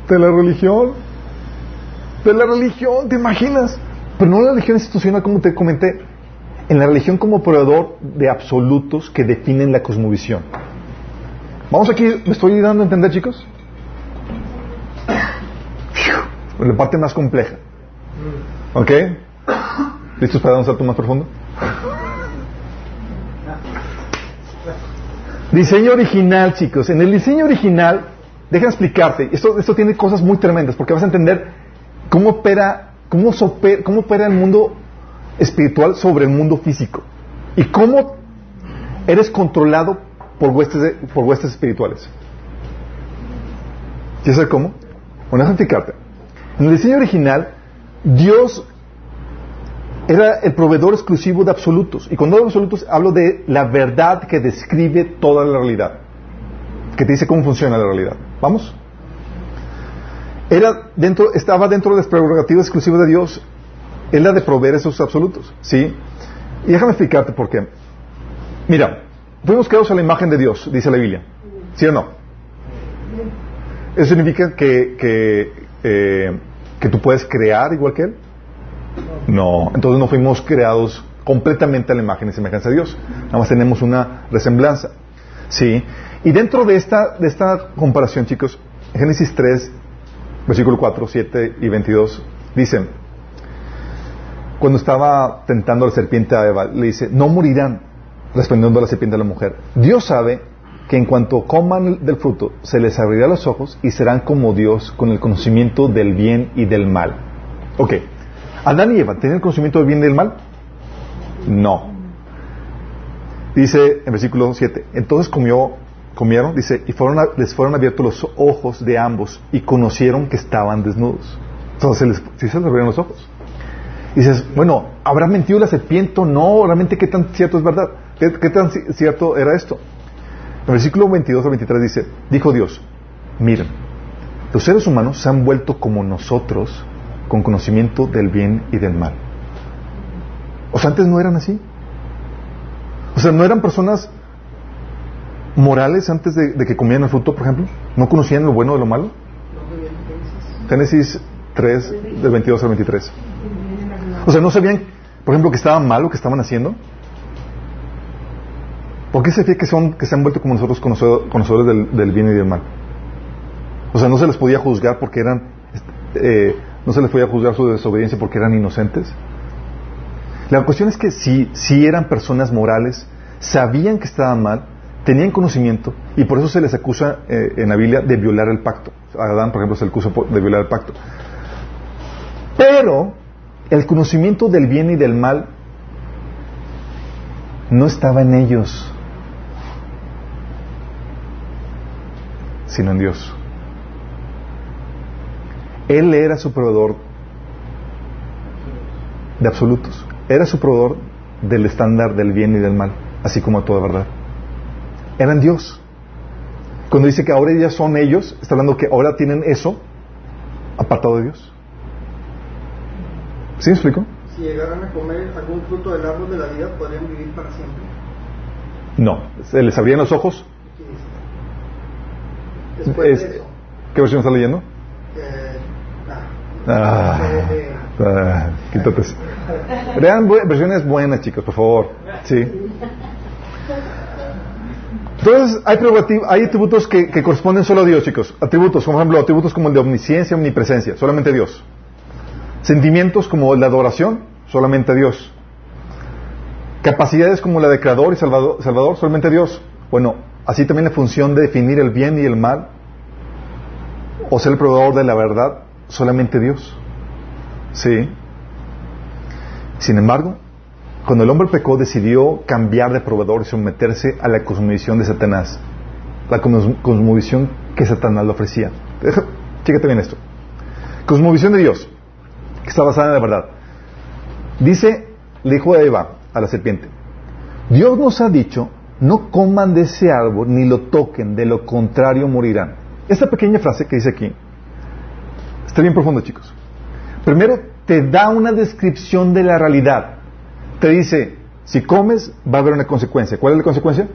De la religión. De la religión, ¿te imaginas? Pero no la religión institucional como te comenté. En la religión como proveedor de absolutos que definen la cosmovisión. Vamos aquí, ¿me estoy dando a entender, chicos? La parte más compleja. ¿Ok? ¿Listos para dar un salto más profundo? Diseño original, chicos. En el diseño original, déjame explicarte. Esto, esto tiene cosas muy tremendas porque vas a entender cómo opera, cómo, cómo opera el mundo espiritual sobre el mundo físico. ¿Y cómo eres controlado por huestes, por huestes espirituales? ¿Quieres saber cómo? Bueno, explicarte. En el diseño original, Dios era el proveedor exclusivo de absolutos. Y cuando hablo de absolutos, hablo de la verdad que describe toda la realidad. Que te dice cómo funciona la realidad. ¿Vamos? Era dentro, estaba dentro de las prerrogativas exclusivas de Dios. Él la de proveer esos absolutos. ¿Sí? Y déjame explicarte por qué. Mira, fuimos creados a la imagen de Dios, dice la Biblia. ¿Sí o no? ¿Eso significa que, que, eh, que tú puedes crear igual que Él? No, entonces no fuimos creados completamente a la imagen y semejanza de Dios. Nada más tenemos una resemblanza. Sí. Y dentro de esta, de esta comparación, chicos, Génesis 3, versículo 4, 7 y 22, dicen, cuando estaba tentando la serpiente a Eva, le dice, no morirán, respondiendo a la serpiente a la mujer. Dios sabe que en cuanto coman del fruto, se les abrirá los ojos y serán como Dios con el conocimiento del bien y del mal. Ok. ¿Adán y Eva tenían conocimiento del bien y del mal? No. Dice en versículo 7, entonces comió, comieron, dice, y les fueron abiertos los ojos de ambos y conocieron que estaban desnudos. Entonces, les, se les abrieron los ojos. Dices, bueno, ¿habrá mentido la serpiente? No, realmente, ¿qué tan cierto es verdad? ¿Qué, qué tan cierto era esto? En versículo 22 al 23 dice, dijo Dios, miren, los seres humanos se han vuelto como nosotros con conocimiento del bien y del mal. O sea, antes no eran así. O sea, no eran personas morales antes de, que comieran el fruto, por ejemplo. No conocían lo bueno de lo malo. Génesis 3, del 22 al 23. O sea, no sabían, por ejemplo, que estaban mal o que estaban haciendo. ¿Por qué se fía que, son, que se han vuelto como nosotros conocedores del, del, bien y del mal? O sea, no se les podía juzgar porque eran eh, no se les podía juzgar su desobediencia porque eran inocentes. La cuestión es que si, si eran personas morales, sabían que estaban mal, tenían conocimiento y por eso se les acusa eh, en la Biblia de violar el pacto. Adán, por ejemplo, se le acusa de violar el pacto. Pero el conocimiento del bien y del mal no estaba en ellos, sino en Dios. Él era su proveedor de absolutos. Era su proveedor del estándar del bien y del mal, así como a toda verdad. Eran Dios. Cuando dice que ahora ya son ellos, está hablando que ahora tienen eso apartado de Dios. ¿Sí me explico? Si llegaran a comer algún fruto del árbol de la vida, podrían vivir para siempre. No, se les abrían los ojos. ¿Qué versión está leyendo? Ah, ah, quítate. Vean versiones buenas, chicos, por favor. Sí. Entonces, hay, hay atributos que, corresponden solo a Dios, chicos. Atributos, por ejemplo, atributos como el de omnisciencia, omnipresencia, solamente Dios. Sentimientos como la adoración, solamente Dios. Capacidades como la de creador y salvador, salvador, solamente Dios. Bueno, así también la función de definir el bien y el mal, o ser el proveedor de la verdad, solamente Dios. Sí. Sin embargo, cuando el hombre pecó, decidió cambiar de proveedor y someterse a la cosmovisión de Satanás. La cosmovisión que Satanás le ofrecía. Chécate bien esto. Cosmovisión de Dios, que está basada en la verdad. Dice, le dijo a Eva, a la serpiente, Dios nos ha dicho, no coman de ese árbol ni lo toquen, de lo contrario morirán. Esta pequeña frase que dice aquí, Está bien profundo, chicos. Primero, te da una descripción de la realidad. Te dice, si comes, va a haber una consecuencia. ¿Cuál es la consecuencia?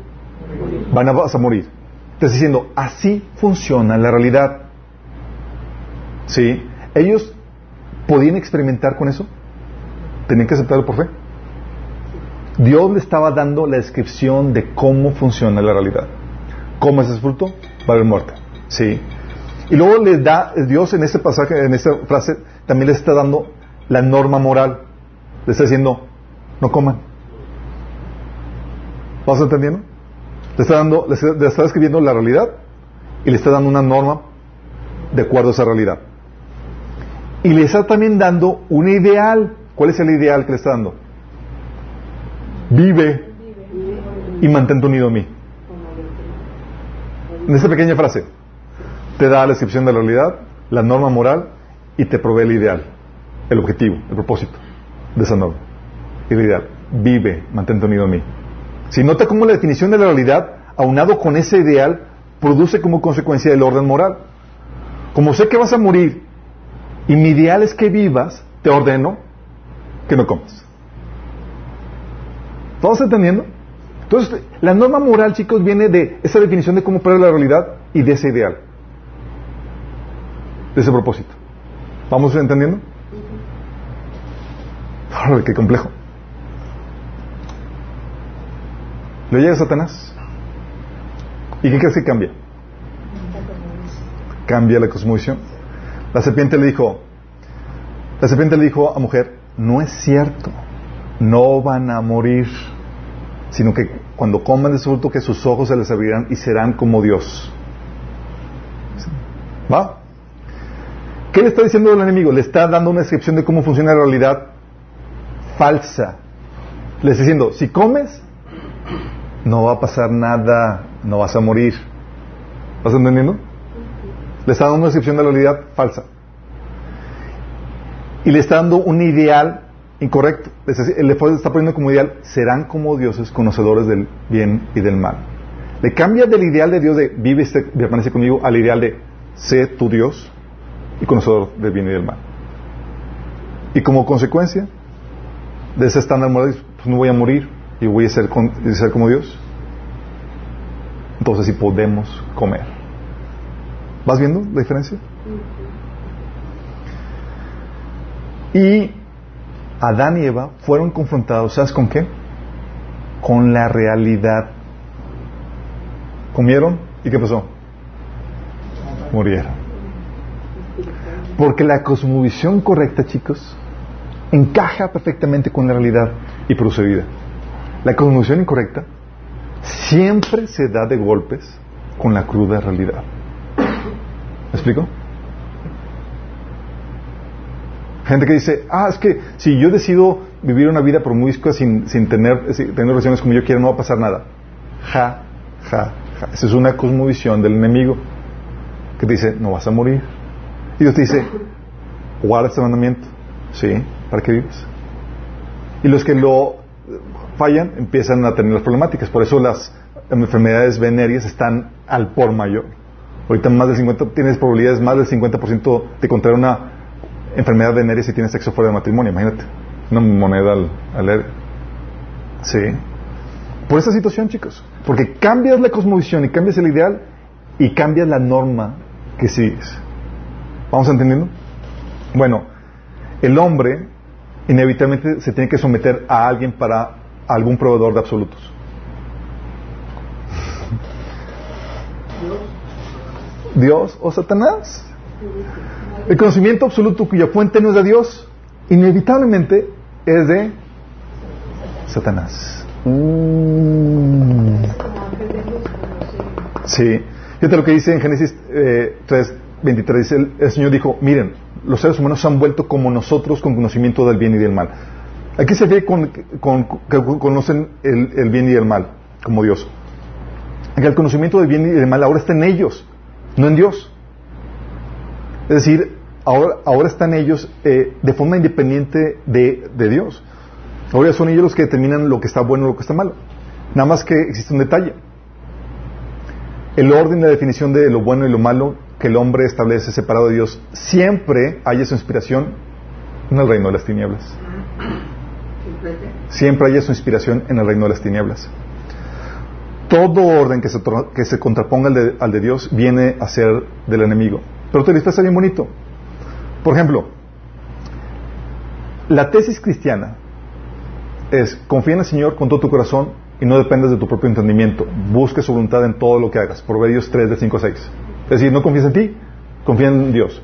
Van a, vas a morir. Te está diciendo, así funciona la realidad. ¿Sí? Ellos podían experimentar con eso. Tenían que aceptarlo por fe. Dios le estaba dando la descripción de cómo funciona la realidad. Comes ese fruto, va a haber muerte. ¿Sí? Y luego le da, Dios en este pasaje, en esta frase, también les está dando la norma moral. Le está diciendo, no coman. ¿Vas entendiendo? Le está dando, le está, describiendo la realidad y le está dando una norma de acuerdo a esa realidad. Y le está también dando un ideal. ¿Cuál es el ideal que le está dando? Vive y mantente unido a mí. En esta pequeña frase, te da la descripción de la realidad, la norma moral y te provee el ideal, el objetivo, el propósito de esa norma. El ideal, vive, mantente unido a mí. Si nota cómo la definición de la realidad, aunado con ese ideal, produce como consecuencia el orden moral. Como sé que vas a morir y mi ideal es que vivas, te ordeno que no comas. ¿Todos entendiendo? Entonces, la norma moral, chicos, viene de esa definición de cómo opera la realidad y de ese ideal, de ese propósito. ¿Vamos entendiendo? Qué complejo. ¿Lo llega Satanás? ¿Y qué crees que cambia? Cambia la cosmovisión. La serpiente le dijo, la serpiente le dijo a mujer, no es cierto, no van a morir sino que cuando coman de su fruto que sus ojos se les abrirán y serán como Dios. ¿Va? ¿Qué le está diciendo el enemigo? Le está dando una descripción de cómo funciona la realidad falsa. Le está diciendo, si comes, no va a pasar nada, no vas a morir. ¿Vas entendiendo? Le está dando una descripción de la realidad falsa. Y le está dando un ideal incorrecto. Le está poniendo como ideal, serán como dioses conocedores del bien y del mal. Le cambia del ideal de Dios de vive y permanece conmigo al ideal de sé tu Dios y conocedor del bien y del mal. Y como consecuencia de ese estándar moral, pues no voy a morir y voy a ser, como Dios. Entonces sí podemos comer. ¿Vas viendo la diferencia? Y Adán y Eva fueron confrontados, ¿sabes con qué? Con la realidad. Comieron y ¿qué pasó? Murieron. Porque la cosmovisión correcta, chicos, encaja perfectamente con la realidad y produce vida. La cosmovisión incorrecta siempre se da de golpes con la cruda realidad. ¿Me explico? Gente que dice, ah, es que si yo decido vivir una vida promiscua sin, sin tener, tener relaciones como yo quiero, no va a pasar nada. Ja, ja, ja. Esa es una cosmovisión del enemigo que dice, no vas a morir. Y Dios te dice, guarda este mandamiento. Sí, para que vivas. Y los que lo fallan empiezan a tener las problemáticas. Por eso las enfermedades venéreas están al por mayor. Ahorita más del 50, tienes probabilidades más del 50% de contraer una enfermedad venérea si tienes sexo fuera de matrimonio, imagínate. Una moneda al, al Sí. Por esa situación, chicos. Porque cambias la cosmovisión y cambias el ideal y cambias la norma que sigues. ¿Vamos entendiendo? Bueno, el hombre inevitablemente se tiene que someter a alguien para algún proveedor de absolutos. Dios o Satanás. El conocimiento absoluto cuya fuente no es de Dios, inevitablemente es de Satanás. Mm. Sí. Fíjate lo que dice en Génesis eh, 3, 23. Dice, el, Señor dijo, miren, los seres humanos se han vuelto como nosotros con conocimiento del bien y del mal. Aquí se ve con, que conocen el, el, bien y el mal, como Dios. Que el conocimiento del bien y del mal ahora está en ellos, no en Dios. Es decir, ahora, ahora están ellos eh, de forma independiente de, de, Dios. Ahora son ellos los que determinan lo que está bueno y lo que está malo. Nada más que existe un detalle. El orden y la definición de lo bueno y lo malo que el hombre establece separado de Dios siempre haya su inspiración en el reino de las tinieblas. Siempre haya su inspiración en el reino de las tinieblas. Todo orden que se, que se contraponga al de, al de Dios viene a ser del enemigo. Pero te está bien bonito. Por ejemplo, la tesis cristiana es confía en el Señor con todo tu corazón y no dependas de tu propio entendimiento. Busque su voluntad en todo lo que hagas. Proverbios 3 de 5 a 6. Es decir, no confíes en ti, confía en Dios.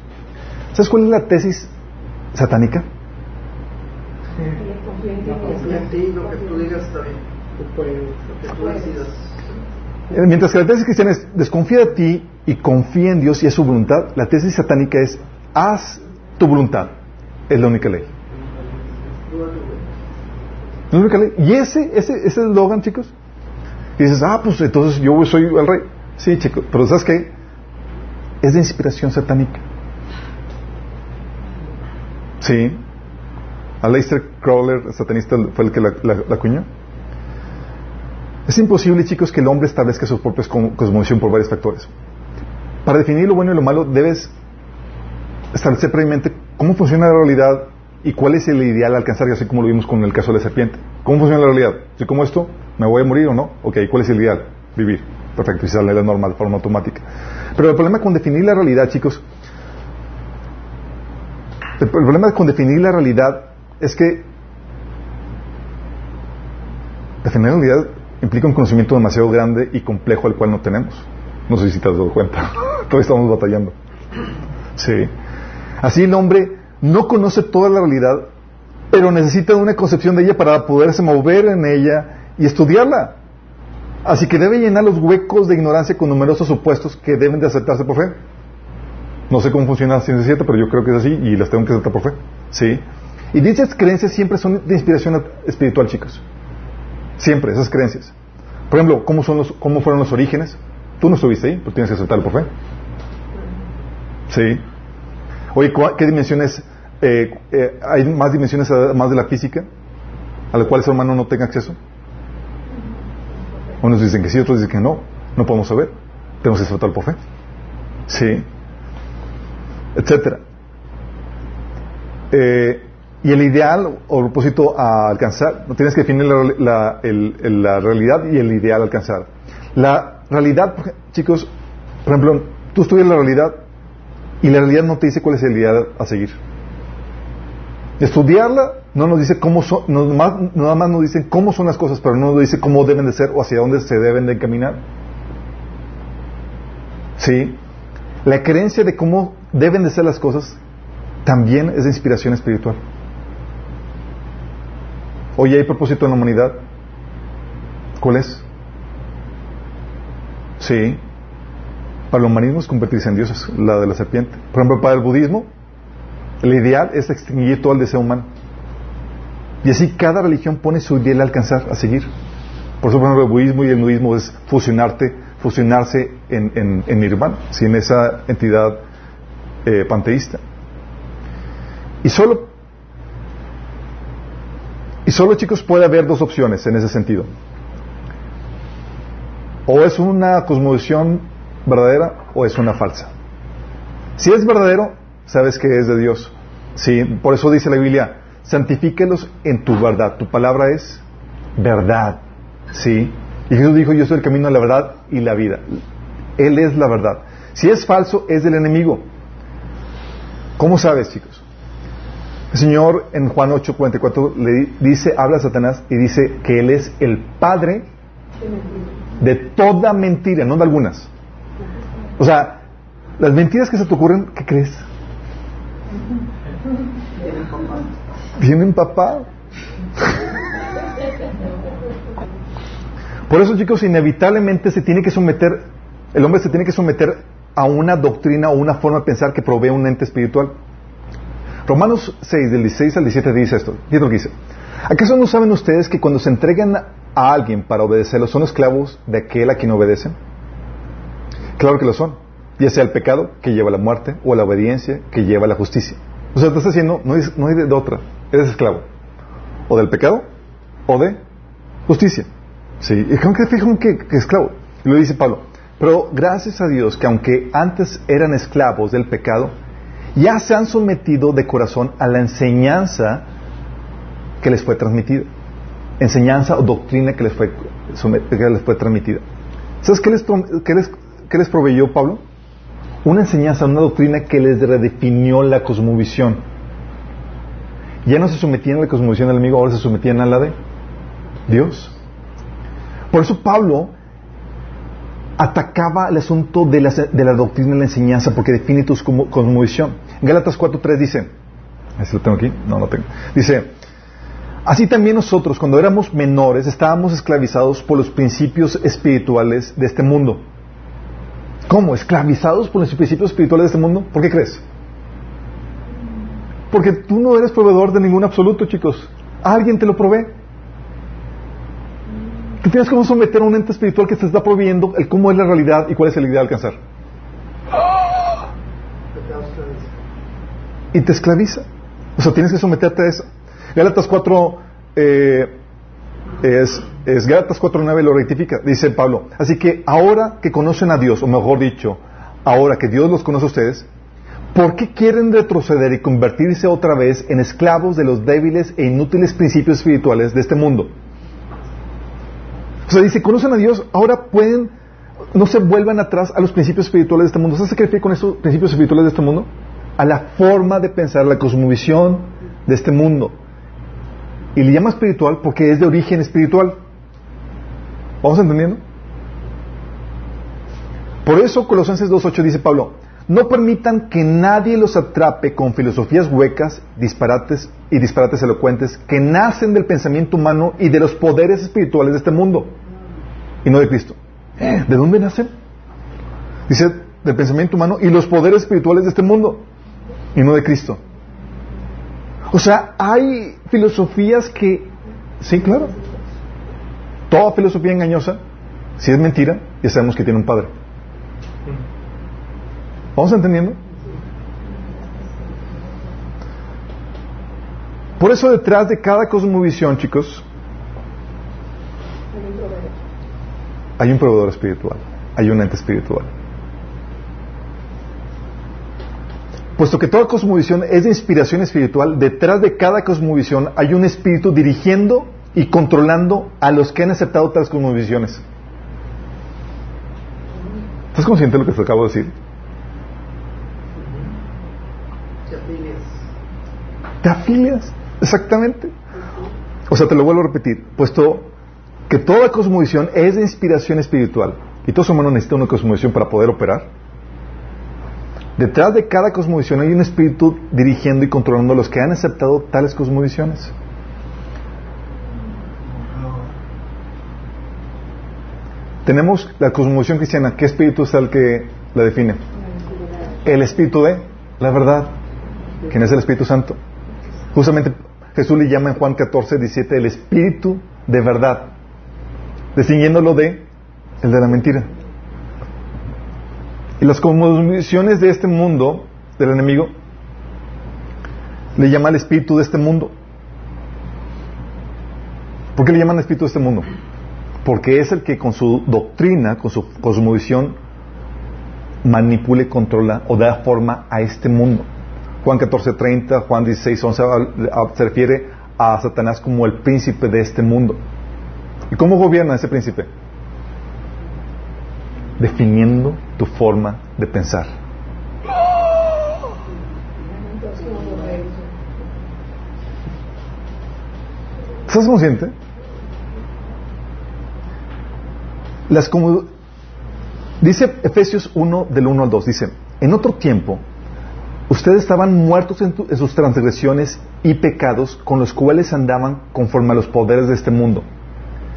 ¿Sabes cuál es la tesis satánica? Mientras que la tesis cristiana es desconfía de ti y confía en Dios y es su voluntad, la tesis satánica es haz tu voluntad. Es la única ley. La única ley. Y ese, ese, ese eslogan, chicos. Y dices, ah, pues entonces yo soy el rey. Sí, chicos, pero ¿sabes qué? Es de inspiración satánica. Sí. Aleister Crowler, satanista, fue el que la, la. Es imposible, chicos, que el hombre establezca su propia cosmovisión por varios factores. Para definir lo bueno y lo malo, debes establecer previamente cómo funciona la realidad y cuál es el ideal a alcanzar, así como lo vimos con el caso de la serpiente. ¿Cómo funciona la realidad? Si como esto, ¿me voy a morir o no? Ok, ¿cuál es el ideal? Vivir. Perfecto, y sale la normal, de forma automática. Pero el problema con definir la realidad, chicos, el problema con definir la realidad es que definir la realidad implica un conocimiento demasiado grande y complejo al cual no tenemos. No sé si te has dado cuenta. Todavía estamos batallando. Sí. Así el hombre no conoce toda la realidad, pero necesita una concepción de ella para poderse mover en ella y estudiarla. Así que debe llenar los huecos de ignorancia con numerosos supuestos que deben de aceptarse por fe. No sé cómo funciona la ciencia cierta, pero yo creo que es así y las tengo que aceptar por fe. Sí. Y dichas creencias siempre son de inspiración espiritual, chicos. Siempre, esas creencias. Por ejemplo, ¿cómo, fueron los orígenes? Tú no estuviste ahí, pero tienes que aceptarlo por fe. Sí. Oye, ¿qué dimensiones? Eh, eh, ¿Hay más dimensiones además de la física a la cual el ser humano no tenga acceso? Unos dicen que sí, otros dicen que no. No podemos saber. Tenemos que aceptarlo por fe. Sí. Etcétera. Eh, y el ideal o propósito a alcanzar, no tienes que definir la, la, realidad y el ideal a alcanzar. La realidad, chicos, por ejemplo, tú estudias la realidad y la realidad no te dice cuál es el ideal a seguir. Estudiarla no nos dice cómo son, nada más nos dicen cómo son las cosas, pero no nos dice cómo deben de ser o hacia dónde se deben de encaminar. ¿Sí? La creencia de cómo deben de ser las cosas también es de inspiración espiritual. Oye, ¿hay propósito en la humanidad? ¿Cuál es? Sí. Para el humanismo es convertirse en dioses, la de la serpiente. Por ejemplo, para el budismo, el ideal es extinguir todo el deseo humano. Y así cada religión pone su ideal a alcanzar, a seguir. Por eso, el budismo y el nudismo es fusionarte, fusionarse en, en, en nirvana, en esa entidad eh, panteísta. Y solo y solo, chicos, puede haber dos opciones en ese sentido. O es una cosmovisión verdadera o es una falsa. Si es verdadero, sabes que es de Dios. Sí, por eso dice la Biblia, santifíquelos en tu verdad. Tu palabra es verdad. Sí. Y Jesús dijo, yo soy el camino, la verdad y la vida. Él es la verdad. Si es falso, es del enemigo. ¿Cómo sabes, chicos? El Señor en Juan 8:44 le dice, habla a Satanás y dice que Él es el padre de toda mentira, no de algunas. O sea, las mentiras que se te ocurren, ¿qué crees? Vienen papá. Por eso, chicos, inevitablemente se tiene que someter, el hombre se tiene que someter a una doctrina o una forma de pensar que provee un ente espiritual. Romanos 6, del 16 al 17 dice esto. Fíjate lo que dice. ¿Acaso no saben ustedes que cuando se entregan a alguien para obedecerlo son esclavos de aquel a quien obedecen? Claro que lo son. Ya sea el pecado que lleva a la muerte o la obediencia que lleva a la justicia. O sea, estás haciendo, no hay, no hay de otra. Eres esclavo. O del pecado o de justicia. Sí. Y creo que fijan que, que esclavo. Y lo dice Pablo. Pero gracias a Dios que aunque antes eran esclavos del pecado, ya se han sometido de corazón a la enseñanza que les fue transmitida. Enseñanza o doctrina que les fue, que les fue transmitida. ¿Sabes qué les, qué, les, proveyó Pablo? Una enseñanza, una doctrina que les redefinió la cosmovisión. Ya no se sometían a la cosmovisión del enemigo, ahora se sometían a la de Dios. Por eso Pablo atacaba el asunto de la, de la doctrina y la enseñanza porque define tu cosmovisión. Gálatas 4.3 dice, ¿ese lo tengo aquí? No lo tengo. Dice, así también nosotros cuando éramos menores estábamos esclavizados por los principios espirituales de este mundo. ¿Cómo? ¿Esclavizados por los principios espirituales de este mundo? ¿Por qué crees? Porque tú no eres proveedor de ningún absoluto, chicos. Alguien te lo provee. Te tienes que someter a un ente espiritual que te está proveyendo el cómo es la realidad y cuál es el idea de alcanzar. Y te esclaviza. O sea, tienes que someterte a eso. Gálatas 4, eh, es, es Gálatas 4.9 lo rectifica, dice Pablo. Así que ahora que conocen a Dios, o mejor dicho, ahora que Dios los conoce a ustedes, ¿por qué quieren retroceder y convertirse otra vez en esclavos de los débiles e inútiles principios espirituales de este mundo? O sea, dice, conocen a Dios, ahora pueden, no se vuelvan atrás a los principios espirituales de este mundo. ¿Sabes qué refiere con esos principios espirituales de este mundo? A la forma de pensar, la cosmovisión de este mundo. Y le llama espiritual porque es de origen espiritual. ¿Vamos entendiendo? Por eso Colosenses 2.8 dice Pablo, no permitan que nadie los atrape con filosofías huecas, disparates y disparates elocuentes que nacen del pensamiento humano y de los poderes espirituales de este mundo y no de Cristo. ¿De dónde nacen? Dice del pensamiento humano y los poderes espirituales de este mundo y no de Cristo. O sea, hay filosofías que, sí, claro, toda filosofía engañosa, si es mentira, ya sabemos que tiene un padre. ¿Vamos entendiendo? Por eso detrás de cada cosmovisión, chicos, hay un proveedor espiritual, hay un ente espiritual. Puesto que toda cosmovisión es de inspiración espiritual, detrás de cada cosmovisión hay un espíritu dirigiendo y controlando a los que han aceptado tales cosmovisiones. ¿Estás consciente de lo que te acabo de decir? Te afilias, exactamente. O sea, te lo vuelvo a repetir, puesto que toda cosmovisión es de inspiración espiritual y todo humano necesita una cosmovisión para poder operar. Detrás de cada cosmovisión hay un espíritu dirigiendo y controlando a los que han aceptado tales cosmovisiones. Tenemos la cosmovisión cristiana. ¿Qué espíritu es el que la define? El espíritu de la verdad. ¿Quién es el Espíritu Santo? Justamente Jesús le llama en Juan 14, 17 el espíritu de verdad, distinguiéndolo de el de la mentira. Y las cosmovisiones de este mundo, del enemigo, le llama el espíritu de este mundo. ¿Por qué le llaman espíritu de este mundo? Porque es el que con su doctrina, con su cosmovisión, manipule, controla o da forma a este mundo. Juan 14:30, Juan 16:11 se refiere a Satanás como el príncipe de este mundo. ¿Y cómo gobierna ese príncipe? Definiendo tu forma de pensar. ¿Estás consciente? Las como dice Efesios 1 del 1 al 2 dice, en otro tiempo ustedes estaban muertos en, en, sus transgresiones y pecados con los cuales andaban conforme a los poderes de este mundo.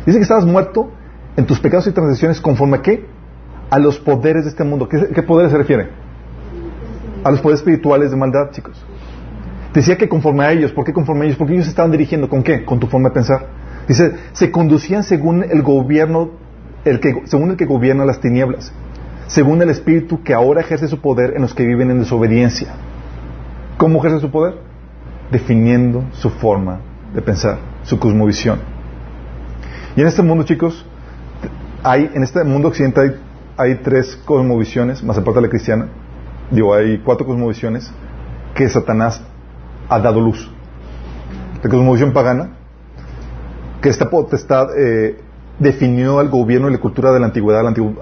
Dice que estabas muerto en tus pecados y transgresiones conforme a qué? A los poderes de este mundo. ¿Qué, poderes se refiere? A los poderes espirituales de maldad, chicos. Decía que conforme a ellos, ¿por qué conforme a ellos? Porque ellos se estaban dirigiendo con qué? Con tu forma de pensar. Dice, se conducían según el gobierno, el que, según el que gobierna las tinieblas según el Espíritu que ahora ejerce su poder en los que viven en desobediencia. ¿Cómo ejerce su poder? Definiendo su forma de pensar, su cosmovisión. Y en este mundo, chicos, hay, en este mundo occidental hay, tres cosmovisiones, más aparte de la cristiana, digo, hay cuatro cosmovisiones que Satanás ha dado luz. La cosmovisión pagana, que esta potestad eh, definió al gobierno y la cultura de la antigüedad, al Antiguo,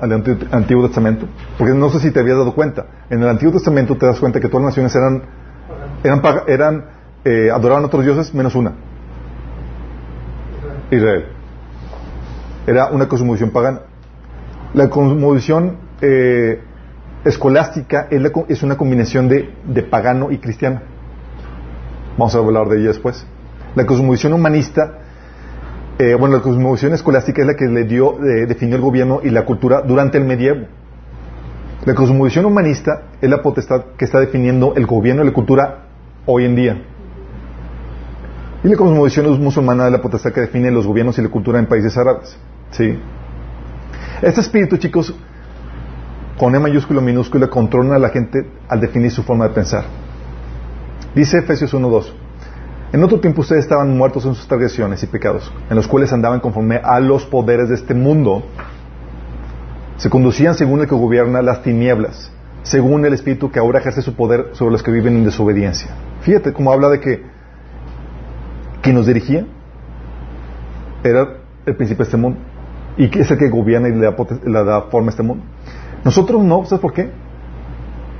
Antiguo, Testamento. Porque no sé si te habías dado cuenta. En el Antiguo Testamento te das cuenta que todas las naciones eran, eran, eran eh, adoraban a otros dioses menos una. Israel. Era una cosmovisión pagana. La cosmovisión eh, escolástica es, la, es, una combinación de, pagano y cristiano. Vamos a hablar de ella después. La cosmovisión humanista eh, bueno, la cosmovisión escolástica es la que le dio, eh, definió el gobierno y la cultura durante el medievo. La cosmovisión humanista es la potestad que está definiendo el gobierno y la cultura hoy en día. Y la cosmovisión musulmana es la potestad que define los gobiernos y la cultura en países árabes. Sí. Este espíritu, chicos, con E mayúscula minúscula, controla a la gente al definir su forma de pensar. Dice Efesios 1.2. En otro tiempo ustedes estaban muertos en sus transgresiones y pecados, en los cuales andaban conforme a los poderes de este mundo. Se conducían según el que gobierna las tinieblas, según el espíritu que ahora ejerce su poder sobre los que viven en desobediencia. Fíjate cómo habla de que quien nos dirigía era el príncipe de este mundo y que es el que gobierna y le da, forma a este mundo. Nosotros no, ¿sabes por qué?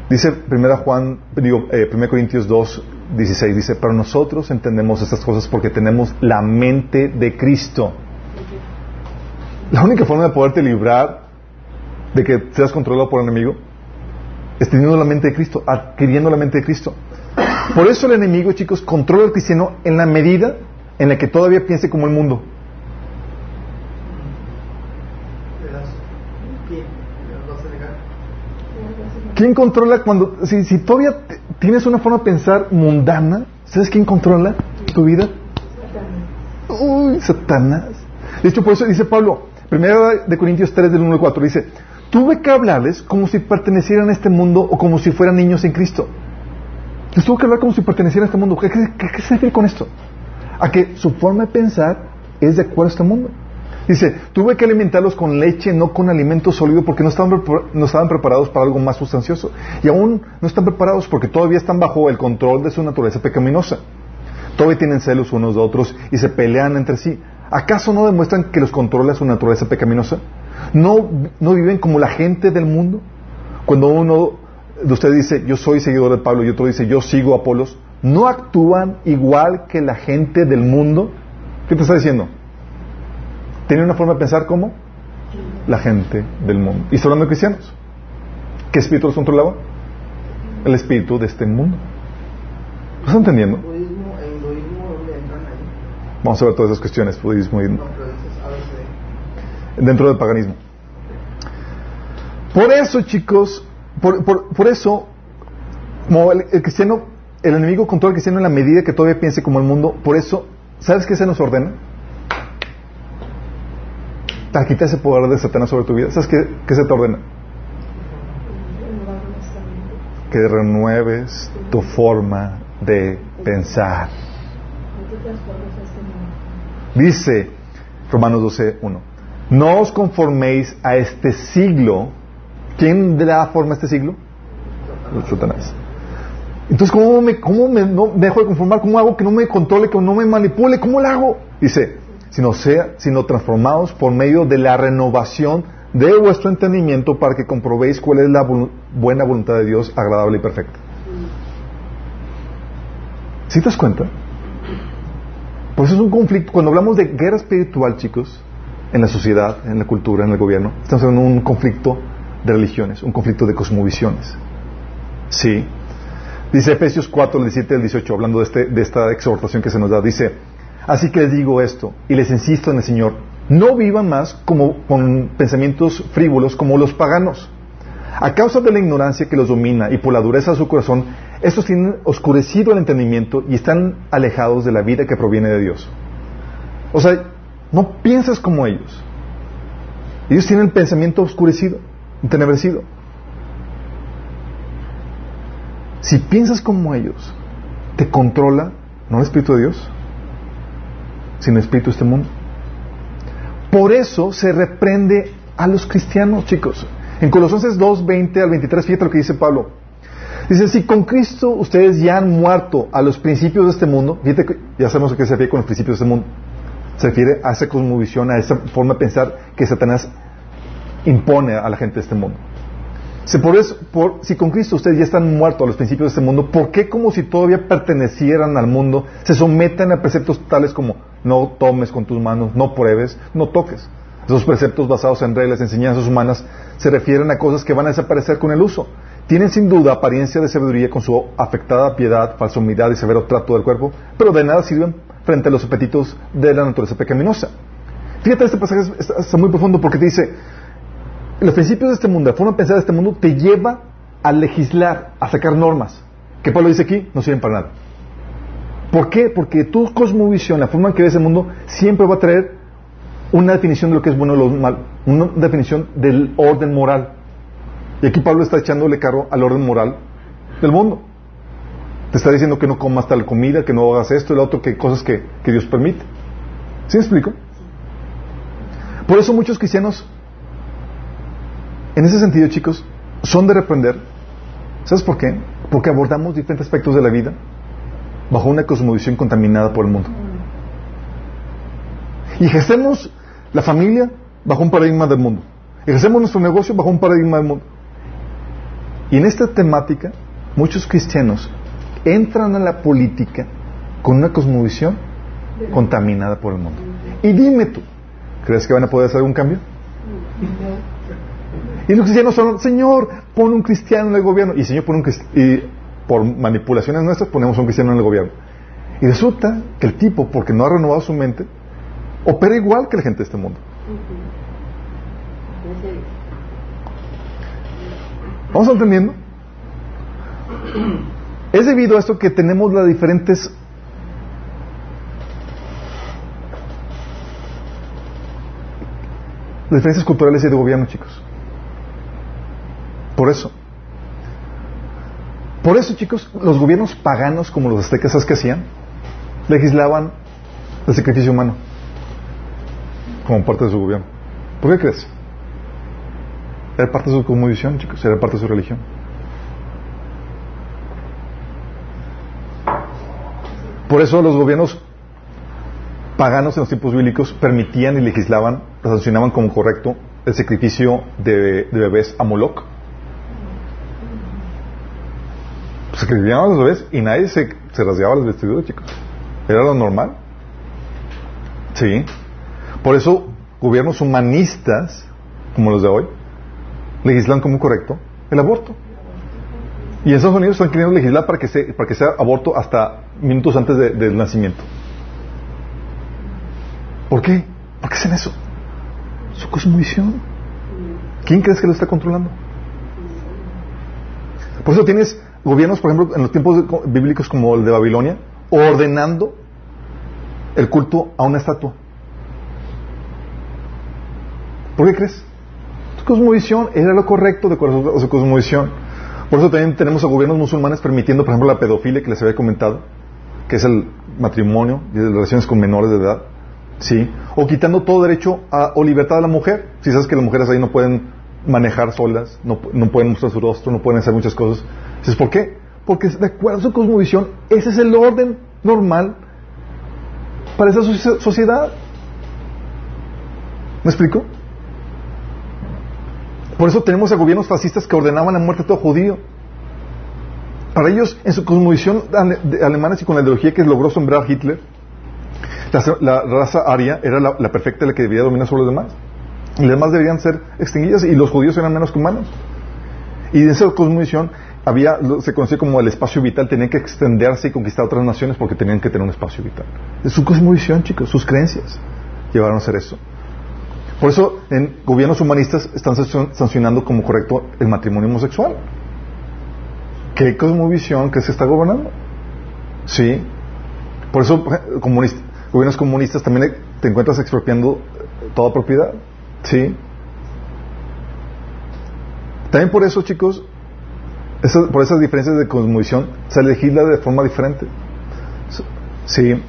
Dice 1 Juan, digo, eh, 1 Corintios 2, 16, dice, pero nosotros entendemos estas cosas porque tenemos la mente de Cristo. La única forma de poderte librar de que seas controlado por el enemigo es teniendo la mente de Cristo, adquiriendo la mente de Cristo. Por eso el enemigo, chicos, controla al cristiano en la medida en la que todavía piense como el mundo. ¿Quién controla cuando, si, si todavía tienes una forma de pensar mundana, ¿sabes quién controla tu vida? Uy, Satanás. De hecho, por eso dice Pablo, primero de Corintios 3 del 1 al 4, dice, tuve que hablarles como si pertenecieran a este mundo o como si fueran niños en Cristo. Les tuve que hablar como si pertenecieran a este mundo. ¿Qué, qué, qué se refiere con esto? A que su forma de pensar es de acuerdo a este mundo. Dice, tuve que alimentarlos con leche, no con alimento sólido, porque no estaban, no estaban preparados para algo más sustancioso. Y aún no están preparados porque todavía están bajo el control de su naturaleza pecaminosa. Todavía tienen celos unos de otros y se pelean entre sí. ¿Acaso no demuestran que los controla su naturaleza pecaminosa? ¿No, ¿No viven como la gente del mundo? Cuando uno de ustedes dice, yo soy seguidor de Pablo, y otro dice, yo sigo a Apolos, ¿no actúan igual que la gente del mundo? ¿Qué te está diciendo? Tienen una forma de pensar como la gente del mundo. Y está hablando de cristianos. ¿Qué espíritu los controlaba? El espíritu de este mundo. ¿Lo están entendiendo? Vamos a ver todas esas cuestiones, budismo y... Dentro del paganismo. Por eso, chicos, por, por, por eso, como el, el, cristiano, el enemigo controla al cristiano en la medida que todavía piense como el mundo, por eso, ¿sabes qué se nos ordena? Para quitar ese poder de Satanás sobre tu vida. ¿Sabes qué, qué se te ordena? Que renueves tu forma de pensar. Dice Romanos 12, 1. No os conforméis a este siglo. ¿Quién le da forma a este siglo? Satanás. Entonces, ¿cómo me, cómo me, no, me dejo de conformar? ¿Cómo hago que no me controle, que no me manipule? ¿Cómo lo hago? Dice, sino sea, sino transformados por medio de la renovación de vuestro entendimiento para que comprobéis cuál es la buena voluntad de Dios, agradable y perfecta. ¿Sí te das cuenta? Por eso es un conflicto. Cuando hablamos de guerra espiritual, chicos, en la sociedad, en la cultura, en el gobierno, estamos hablando de un conflicto de religiones, un conflicto de cosmovisiones. Sí. Dice Efesios 4, 17 al 18, hablando de, este, de esta exhortación que se nos da, dice, Así que les digo esto y les insisto en el Señor, no vivan más como con pensamientos frívolos como los paganos. A causa de la ignorancia que los domina y por la dureza de su corazón, estos tienen oscurecido el entendimiento y están alejados de la vida que proviene de Dios. O sea, no piensas como ellos. Ellos tienen el pensamiento oscurecido, entenebrecido. Si piensas como ellos, te controla, ¿no el Espíritu de Dios? Sino espíritu este mundo. Por eso se reprende a los cristianos, chicos. En Colosenses 2, 20 al 23, fíjate lo que dice Pablo. Dice, si con Cristo ustedes ya han muerto a los principios de este mundo, fíjate que ya sabemos a qué se refiere con los principios de este mundo. Se refiere a esa cosmovisión, a esa forma de pensar que Satanás impone a la gente de este mundo. Si, por eso, si con Cristo ustedes ya están muertos a los principios de este mundo, ¿por qué como si todavía pertenecieran al mundo se someten a preceptos tales como no tomes con tus manos, no pruebes, no toques? Esos preceptos basados en reglas, enseñanzas humanas, se refieren a cosas que van a desaparecer con el uso. Tienen sin duda apariencia de sabiduría con su afectada piedad, falsa humildad y severo trato del cuerpo, pero de nada sirven frente a los apetitos de la naturaleza pecaminosa. Fíjate, este pasaje está, muy profundo porque te dice, los principios de este mundo, la forma de pensar de este mundo, te lleva a legislar, a sacar normas. Que Pablo dice aquí, no sirven para nada. ¿Por qué? Porque tu cosmovisión, la forma en que ves el mundo, siempre va a traer una definición de lo que es bueno y lo mal, una definición del orden moral. Y aquí Pablo está echándole carro al orden moral del mundo. Te está diciendo que no comas tal comida, que no hagas esto y lo otro, que cosas que, que Dios permite. ¿Sí me explico? Por eso muchos cristianos, en ese sentido, chicos, son de reprender. ¿Sabes por qué? Porque abordamos diferentes aspectos de la vida bajo una cosmovisión contaminada por el mundo. Y ejercemos la familia bajo un paradigma del mundo. Ejercemos nuestro negocio bajo un paradigma del mundo. Y en esta temática, muchos cristianos entran a la política con una cosmovisión contaminada por el mundo. Y dime tú, ¿crees que van a poder hacer un cambio? Y los cristianos son, Señor, pon un cristiano en el gobierno. Y Señor pone un y por manipulaciones nuestras ponemos un cristiano en el gobierno. Y resulta que el tipo, porque no ha renovado su mente, opera igual que la gente de este mundo. ¿Vamos entendiendo? Es debido a esto que tenemos las diferentes diferencias culturales y de gobierno, chicos. Por eso. Por eso, chicos, los gobiernos paganos como los aztecas, ¿sabes qué hacían? Legislaban el sacrificio humano como parte de su gobierno. ¿Por qué crees? Era parte de su cosmovisión, chicos, era parte de su religión. Por eso los gobiernos paganos en los tiempos bíblicos permitían y legislaban, sancionaban como correcto el sacrificio de, bebés a Moloch. Sacrificaban a los bebés y nadie se, se rasgaba las vestiduras, chicos. Era lo normal. Sí. Por eso, gobiernos humanistas, como los de hoy, legislan como correcto el aborto. Y en Estados Unidos están queriendo legislar para que, para que sea aborto hasta minutos antes del nacimiento. ¿Por qué? ¿Por qué hacen eso? Su cosmovisión. ¿Quién crees que lo está controlando? Por eso tienes gobiernos, por ejemplo, en los tiempos bíblicos como el de Babilonia, ordenando el culto a una estatua. ¿Por qué crees? Su cosmovisión era lo correcto de acuerdo a su cosmovisión. Por eso también tenemos a gobiernos musulmanes permitiendo, por ejemplo, la pedofilia que les había comentado, que es el matrimonio y las relaciones con menores de edad, ¿sí? O quitando todo derecho a, o libertad a la mujer. Si sabes que las mujeres ahí no pueden manejar solas, no, pueden mostrar su rostro, no pueden hacer muchas cosas. ¿Sabes por qué? Porque de acuerdo a su cosmovisión, ese es el orden normal para esa sociedad. ¿Me explico? Por eso tenemos a gobiernos fascistas que ordenaban la muerte a todo judío. Para ellos, en su cosmovisión de alemanes y con la ideología que logró sembrar Hitler, la, raza aria era la, perfecta, la que debía dominar sobre los demás. Y los demás deberían ser extinguidas y los judíos eran menos que humanos. Y en esa cosmovisión había, se conocía como el espacio vital, tenían que extenderse y conquistar otras naciones porque tenían que tener un espacio vital. Es su cosmovisión, chicos, sus creencias llevaron a hacer eso. Por eso en gobiernos humanistas están sancionando como correcto el matrimonio homosexual. ¿Qué cosmovisión que se está gobernando? Sí. Por eso gobiernos comunistas también te encuentras expropiando toda propiedad. Sí. También por eso, chicos, por esas diferencias de cosmovisión, se legisla de forma diferente. Sí.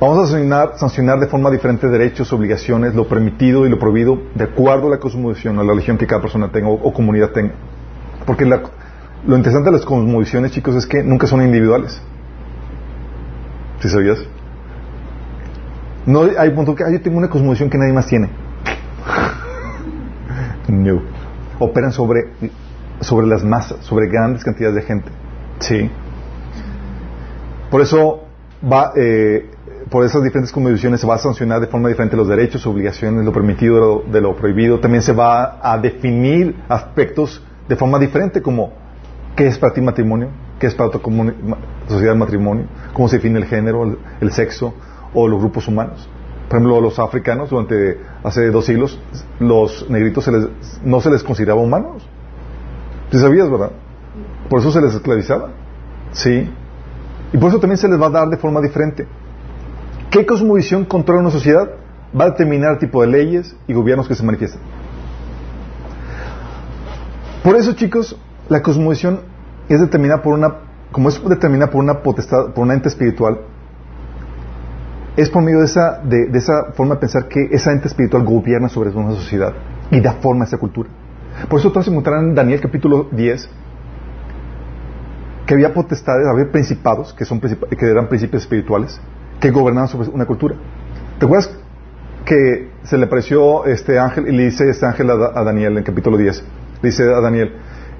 Vamos a sancionar, de forma diferente derechos, obligaciones, lo permitido y lo prohibido, de acuerdo a la cosmovisión, a la religión que cada persona tenga o, comunidad tenga. Porque lo interesante de las cosmovisiones, chicos, es que nunca son individuales. ¿Sí sabías? No hay punto que yo tengo una cosmovisión que nadie más tiene. no. Operan sobre, sobre las masas, sobre grandes cantidades de gente. Sí. Por eso va, eh, por esas diferentes condiciones se va a sancionar de forma diferente los derechos, obligaciones, lo permitido de lo, prohibido. También se va a definir aspectos de forma diferente como qué es para ti matrimonio, qué es para otra sociedad el matrimonio, cómo se define el género, el, sexo o los grupos humanos. Por ejemplo, los africanos durante hace dos siglos, los negritos no se les consideraba humanos. ¿Sí sabías, verdad? Por eso se les esclavizaba. Sí. Y por eso también se les va a dar de forma diferente. ¿Qué cosmovisión controla una sociedad? va a determinar el tipo de leyes y gobiernos que se manifiestan. Por eso, chicos, la cosmovisión es determinada por una, como es determinada por una potestad, por un ente espiritual, es por medio de esa, de, esa forma de pensar que esa ente espiritual gobierna sobre una sociedad y da forma a esa cultura. Por eso todos encontrarán en Daniel capítulo 10 que había potestades, había principados, que, son, que eran principios espirituales, que gobernaban sobre una cultura. ¿Te acuerdas que se le apareció este ángel y le dice este ángel a, Daniel en capítulo 10? Le dice a Daniel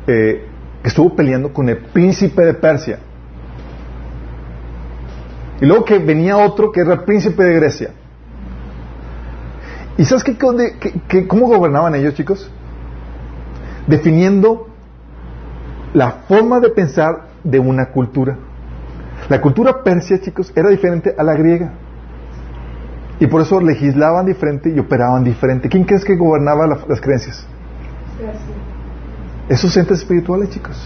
eh, que estuvo peleando con el príncipe de Persia. Y luego que venía otro que era el príncipe de Grecia. ¿Y sabes qué, cómo gobernaban ellos, chicos? Definiendo la forma de pensar de una cultura. La cultura persia, chicos, era diferente a la griega. Y por eso legislaban diferente y operaban diferente. ¿Quién crees que gobernaba las creencias? Esos entes espirituales, chicos.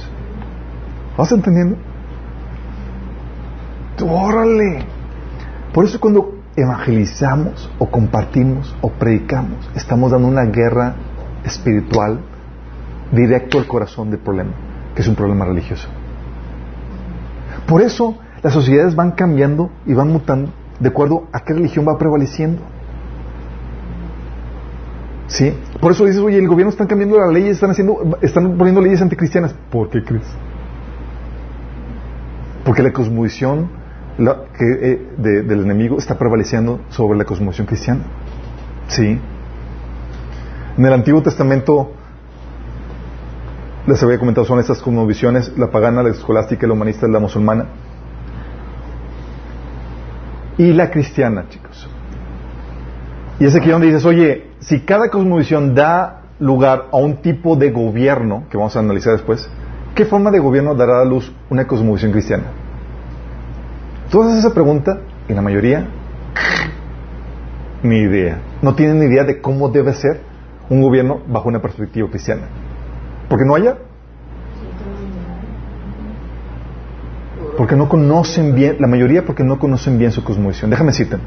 ¿Vas entendiendo? órale. Por eso cuando evangelizamos o compartimos o predicamos, estamos dando una guerra espiritual directo al corazón del problema, que es un problema religioso. Por eso las sociedades van cambiando y van mutando de acuerdo a qué religión va prevaleciendo. ¿Sí? Por eso dices, oye, el gobierno están cambiando las leyes, están haciendo, están poniendo leyes anticristianas. ¿Por qué crees? Porque la cosmovisión eh, del enemigo está prevaleciendo sobre la cosmovisión cristiana. Sí. En el Antiguo Testamento, les había comentado, son estas cosmovisiones, la pagana, la escolástica, la humanista, la musulmana. Y la cristiana, chicos. Y es aquí donde dices, oye, si cada cosmovisión da lugar a un tipo de gobierno, que vamos a analizar después, ¿qué forma de gobierno dará a luz una cosmovisión cristiana? Tú haces esa pregunta y la mayoría, ni idea. No tienen ni idea de cómo debe ser un gobierno bajo una perspectiva cristiana. Porque no haya. Porque no conocen bien, la mayoría porque no conocen bien su cosmovisión. Déjame decirte,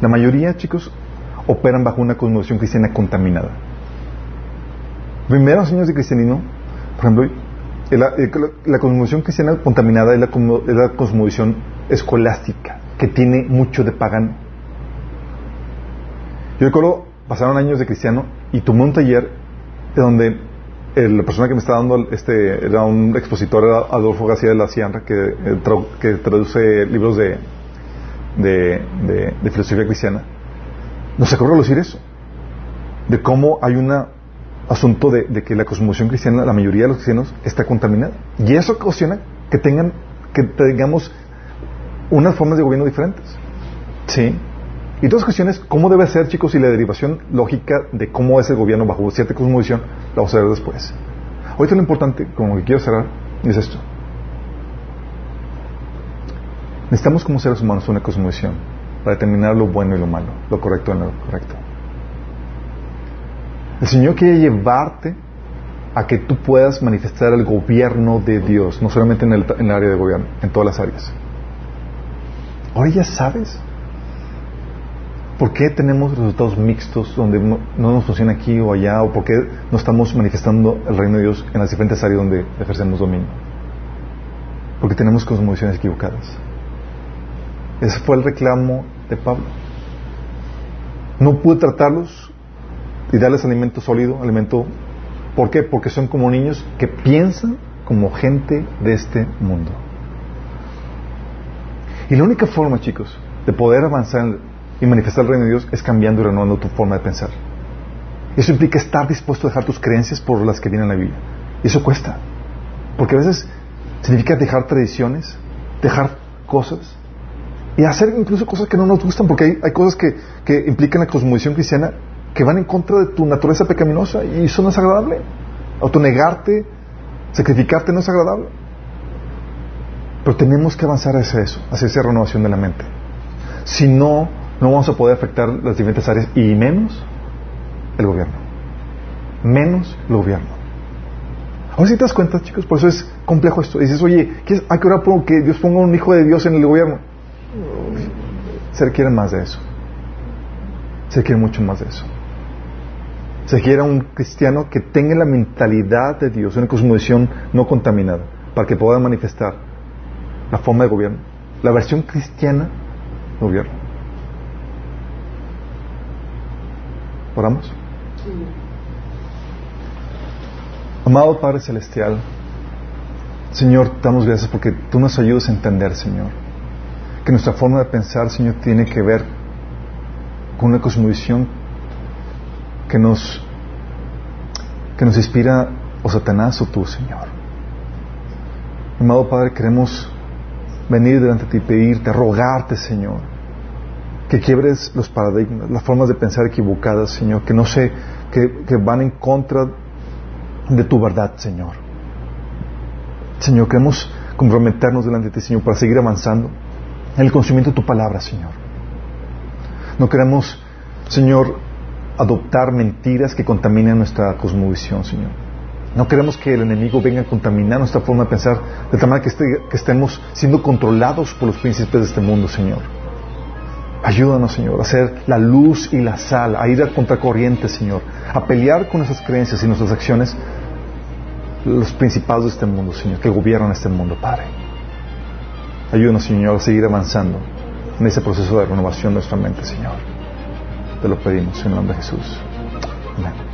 la mayoría, chicos, operan bajo una cosmovisión cristiana contaminada. Primeros años de cristianismo, por ejemplo, la, la, cosmovisión cristiana contaminada es la, es la, cosmovisión escolástica, que tiene mucho de pagano. Yo recuerdo, pasaron años de cristiano y tomé un taller de donde la persona que me estaba dando este era un expositor, era Adolfo García de la Sierra, que, eh, que traduce libros de, de, de, filosofía cristiana. Nos acabó de decir eso, de cómo hay una asunto de, que la cosmovisión cristiana, la mayoría de los cristianos, está contaminada. Y eso ocasiona que tengan, que tengamos unas formas de gobierno diferentes. ¿Sí? Y todas cuestiones, ¿cómo debe ser, chicos? Y la derivación lógica de cómo es el gobierno bajo cierta cosmovisión, la vamos a ver después. Ahorita lo importante, como que quiero cerrar, es esto. Necesitamos como seres humanos una cosmovisión para determinar lo bueno y lo malo, lo correcto y lo correcto. El Señor quiere llevarte a que tú puedas manifestar el gobierno de Dios, no solamente en el, área de gobierno, en todas las áreas. Ahora ya sabes por qué tenemos resultados mixtos donde no, nos funciona aquí o allá, o por qué no estamos manifestando el reino de Dios en las diferentes áreas donde ejercemos dominio. Porque tenemos cosmovisiones equivocadas. Ese fue el reclamo de Pablo. No pude tratarlos y darles alimento sólido, alimento. ¿Por qué? Porque son como niños que piensan como gente de este mundo. Y la única forma, chicos, de poder avanzar y manifestar el reino de Dios es cambiando y renovando tu forma de pensar. Eso implica estar dispuesto a dejar tus creencias por las que vienen la Biblia. Y eso cuesta. Porque a veces significa dejar tradiciones, dejar cosas y hacer incluso cosas que no nos gustan, porque hay, hay cosas que, que implican la cosmovisión cristiana que van en contra de tu naturaleza pecaminosa y eso no es agradable. Autonegarte, sacrificarte no es agradable. Pero tenemos que avanzar hacia eso, hacia esa renovación de la mente. Si no, no vamos a poder afectar las diferentes áreas y menos el gobierno. Menos el gobierno. Ahora si te das cuenta, chicos, por eso es complejo esto. dices, oye, ¿hay que orar por que Dios ponga un hijo de Dios en el gobierno? Se requiere más de eso. Se quiere mucho más de eso. Se quiere un cristiano que tenga la mentalidad de Dios, una cosmovisión no contaminada, para que pueda manifestar la forma de gobierno, la versión cristiana de gobierno. ¿Oramos? Amado Padre Celestial, Señor, damos gracias porque tú nos ayudas a entender, Señor, que nuestra forma de pensar, Señor, tiene que ver con una cosmovisión que nos, que nos inspira o Satanás o tú, Señor. Amado Padre, queremos venir delante de ti, pedirte, rogarte, Señor, que quiebres los paradigmas, las formas de pensar equivocadas, Señor, que no sé, que, van en contra de tu verdad, Señor. Señor, queremos comprometernos delante de ti, Señor, para seguir avanzando en el conocimiento de tu palabra, Señor. No queremos, Señor, adoptar mentiras que contaminen nuestra cosmovisión, Señor. No queremos que el enemigo venga a contaminar nuestra forma de pensar de tal manera que, que estemos siendo controlados por los príncipes de este mundo, Señor. Ayúdanos, Señor, a ser la luz y la sal, a ir a contracorriente, Señor, a pelear con nuestras creencias y nuestras acciones los principados de este mundo, Señor, que gobiernan este mundo, Padre. Ayúdanos, Señor, a seguir avanzando en ese proceso de renovación de nuestra mente, Señor. Te lo pedimos en el nombre de Jesús. Amén.